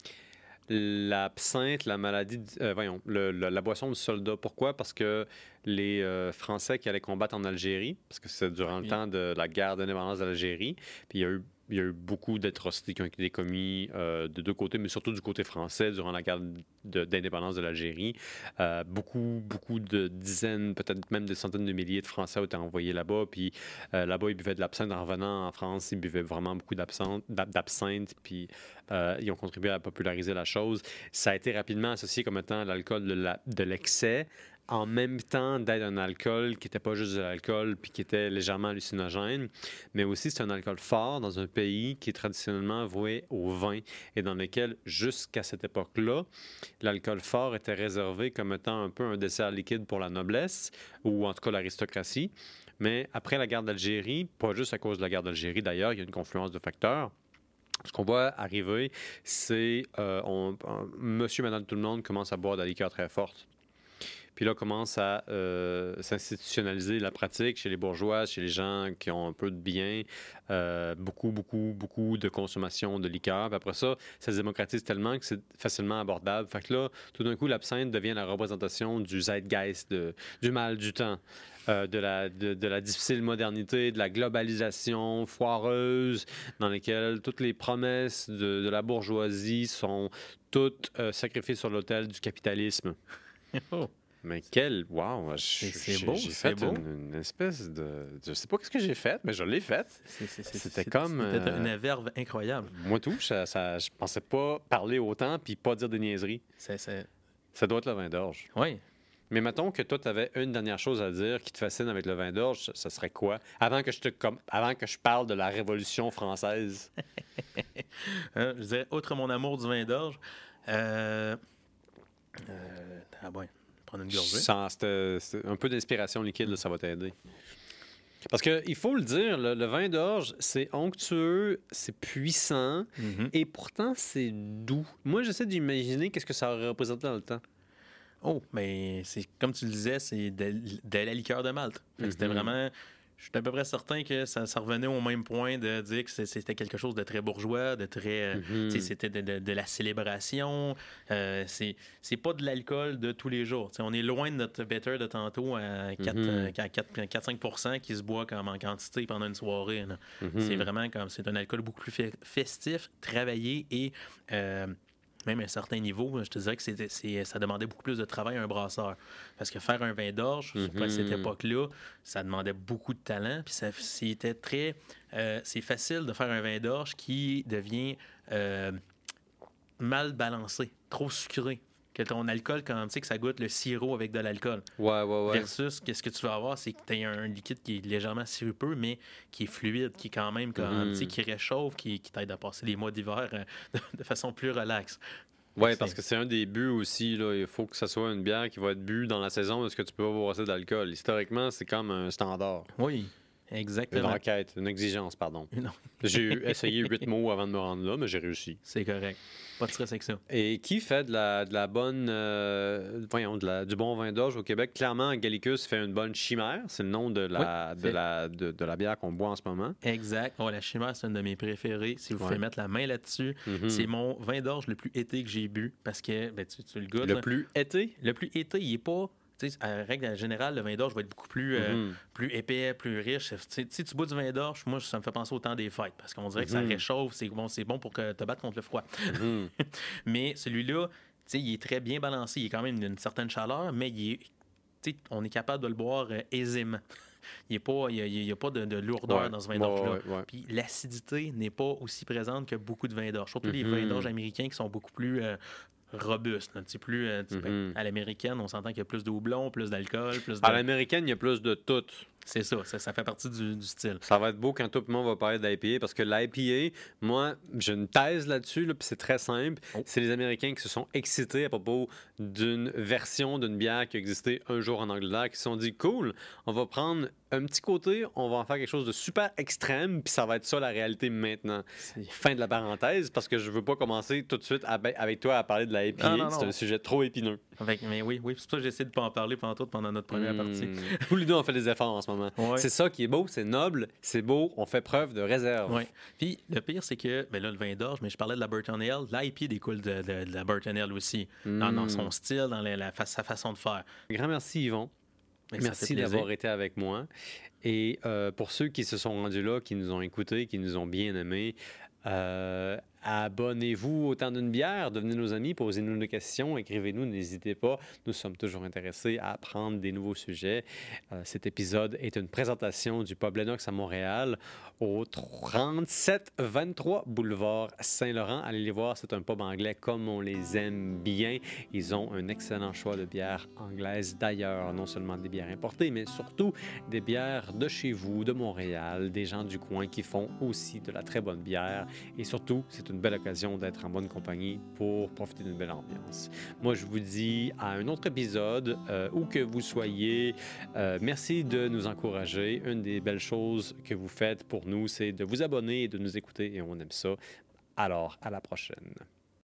l'absinthe la maladie, euh, voyons, la boisson du soldat. Pourquoi? Parce que les euh, Français qui allaient combattre en Algérie, parce que c'est durant le temps de la guerre d'indépendance d'Algérie, puis il y a eu il y a eu beaucoup d'atrocités qui ont été commises euh, de deux côtés, mais surtout du côté français durant la guerre d'indépendance de, l'Algérie. Euh, beaucoup, beaucoup de dizaines, peut-être même des centaines de milliers de Français ont été envoyés là-bas. Puis euh, là-bas, ils buvaient de l'absinthe. En revenant en France, ils buvaient vraiment beaucoup d'absinthe. Puis ils ont contribué à populariser la chose. Ça a été rapidement associé comme étant l'alcool de l'excès en même temps d'être un alcool qui n'était pas juste de l'alcool puis qui était légèrement hallucinogène, mais aussi c'est un alcool fort dans un pays qui est traditionnellement voué au vin et dans lequel, jusqu'à cette époque-là, l'alcool fort était réservé comme étant un peu un dessert liquide pour la noblesse ou en tout cas l'aristocratie. Mais après la guerre d'Algérie, pas juste à cause de la guerre d'Algérie d'ailleurs, il y a une confluence de facteurs. Ce qu'on voit arriver, c'est euh, monsieur, madame, tout le monde commence à boire de la liqueur très forte. Puis là, commence à euh, s'institutionnaliser la pratique chez les bourgeois, chez les gens qui ont un peu de biens, euh, beaucoup, beaucoup, beaucoup de consommation de liqueur. Puis après ça, ça se démocratise tellement que c'est facilement abordable. Fait que là, tout d'un coup, l'absinthe devient la représentation du zeitgeist, du mal du temps. Euh, de, la, difficile modernité, de la globalisation foireuse, dans laquelle toutes les promesses de, la bourgeoisie sont toutes sacrifiées sur l'autel du capitalisme. Oh. Mais quel. Wow! C'est beau, c'est beau. Une, une, espèce de. Je sais pas ce que j'ai fait, mais je l'ai fait. C'était comme. C'était une euh, verve incroyable. Moi, tout. Ça, ça, je pensais pas parler autant puis pas dire des niaiseries. Ça doit être le vin d'orge. Oui. Mais mettons que toi, tu avais une dernière chose à dire qui te fascine avec le vin d'orge, ça serait quoi? Avant que je, te, comme, avant que je parle de la Révolution française. Hein, je dirais, outre mon amour du vin d'orge, euh... Euh... ah bon, prendre une gorgée. un peu d'inspiration liquide, ça va t'aider. Parce qu'il faut le dire, le, vin d'orge, c'est onctueux, c'est puissant, mm-hmm. et pourtant c'est doux. Moi, j'essaie d'imaginer qu'est-ce que ça aurait représenté dans le temps. Oh, mais c'est comme tu le disais, c'est de, la liqueur de Malte. C'était mm-hmm. vraiment je suis à peu près certain que ça, revenait au même point de dire que c'était quelque chose de très bourgeois, de très. Euh, mm-hmm. C'était de, la célébration. Euh, c'est pas de l'alcool de tous les jours. on est loin de notre better de tantôt à 4-5 mm-hmm. qui se boit comme en quantité pendant une soirée. Mm-hmm. C'est vraiment comme. C'est un alcool beaucoup plus festif, travaillé et. Euh, même à un certain niveau, je te dirais que c'est, ça demandait beaucoup plus de travail à un brasseur. Parce que faire un vin d'orge, à cette mhm. époque-là, ça demandait beaucoup de talent. Puis ça, c'était très. Euh, c'est facile de faire un vin d'orge qui devient euh, mal balancé, trop sucré que ton alcool, quand tu sais que ça goûte le sirop avec de l'alcool. Ouais, ouais, ouais. Versus, qu'est-ce que tu vas avoir, c'est que tu as un liquide qui est légèrement sirupeux, mais qui est fluide, qui est quand même, comme, mm. qui réchauffe, qui, qui t'aide à passer les mois d'hiver euh, de, façon plus relaxe. Oui, parce que c'est un des buts aussi. Là. Il faut que ça soit une bière qui va être bu dans la saison de ce que tu peux avoir assez d'alcool. Historiquement, c'est comme un standard. Oui, exactement. Une enquête, une exigence, pardon. J'ai essayé huit mots avant de me rendre là, mais j'ai réussi. C'est correct. Pas de stress avec ça. Et qui fait de la, de la bonne. Euh, voyons, de la, du bon vin d'orge au Québec? Clairement, Gallicus fait une bonne chimère. C'est le nom de la, de, la de, la bière qu'on boit en ce moment. Exact. Oh, la chimère, c'est une de mes préférées. Si vous pouvez mettre la main là-dessus, mm-hmm. c'est mon vin d'orge le plus été que j'ai bu parce que ben, tu, tu, le goûtes. Le plus été? Le plus été, il est pas sais, à règle générale, le vin d'orge va être beaucoup plus, euh, mm-hmm. plus épais, plus riche. Si tu bois du vin d'orge, moi, ça me fait penser au temps des fêtes parce qu'on dirait que ça mm-hmm. réchauffe, c'est bon, bon pour te battre contre le froid. Mm-hmm. mais celui-là, il est très bien balancé. Il est quand même d'une certaine chaleur, mais il est, on est capable de le boire euh, aisément. Il n'y a, pas de, lourdeur dans ce vin d'orge-là. Puis l'acidité n'est pas aussi présente que beaucoup de vins d'orge. Surtout les vins d'orge américains qui sont beaucoup plus euh, robuste, un petit plus. Ben, à l'américaine, on s'entend qu'il y a plus de houblon, plus d'alcool, plus À l'américaine, il y a plus de tout. C'est ça, ça, fait partie du, style. Ça va être beau quand tout le monde va parler de l'IPA parce que l'IPA, moi, j'ai une thèse là-dessus, puis c'est très simple. Oh. C'est les Américains qui se sont excités à propos d'une version d'une bière qui existait un jour en Angleterre, qui se sont dit cool, on va prendre un petit côté, on va en faire quelque chose de super extrême, puis ça va être ça la réalité maintenant. Fin de la parenthèse, parce que je veux pas commencer tout de suite avec toi à parler de la IPA. C'est un sujet trop épineux. Avec, mais oui, oui, c'est pour ça que j'essaie de pas en parler pendant, tout, pendant notre première hmm. partie. Tous les deux, on fait des efforts en ce moment. C'est ça qui est beau, c'est noble, c'est beau, on fait preuve de réserve. Oui. Puis le pire, c'est que, ben là, le vin d'orge, mais je parlais de la Burton Ale, l'IPA découle de, de, la Burton Ale aussi, dans, dans, son hmm. style, dans la, sa façon de faire. Grand merci, Yvon. Merci d'avoir été avec moi. Et euh, pour ceux qui se sont rendus là, qui nous ont écoutés, qui nous ont bien aimés, euh, Abonnez-vous au temps d'une bière, devenez nos amis, posez-nous des questions, écrivez-nous, n'hésitez pas. Nous sommes toujours intéressés à apprendre des nouveaux sujets. Euh, cet épisode est une présentation du Pub Lennox à Montréal au 3723 boulevard Saint-Laurent. Allez les voir, c'est un pub anglais comme on les aime bien. Ils ont un excellent choix de bières anglaises d'ailleurs, non seulement des bières importées, mais surtout des bières de chez vous, de Montréal, des gens du coin qui font aussi de la très bonne bière. Et surtout, une belle occasion d'être en bonne compagnie pour profiter d'une belle ambiance. Moi, je vous dis à un autre épisode, euh, où que vous soyez, euh, merci de nous encourager. Une des belles choses que vous faites pour nous, c'est de vous abonner et de nous écouter et on aime ça. Alors, à la prochaine.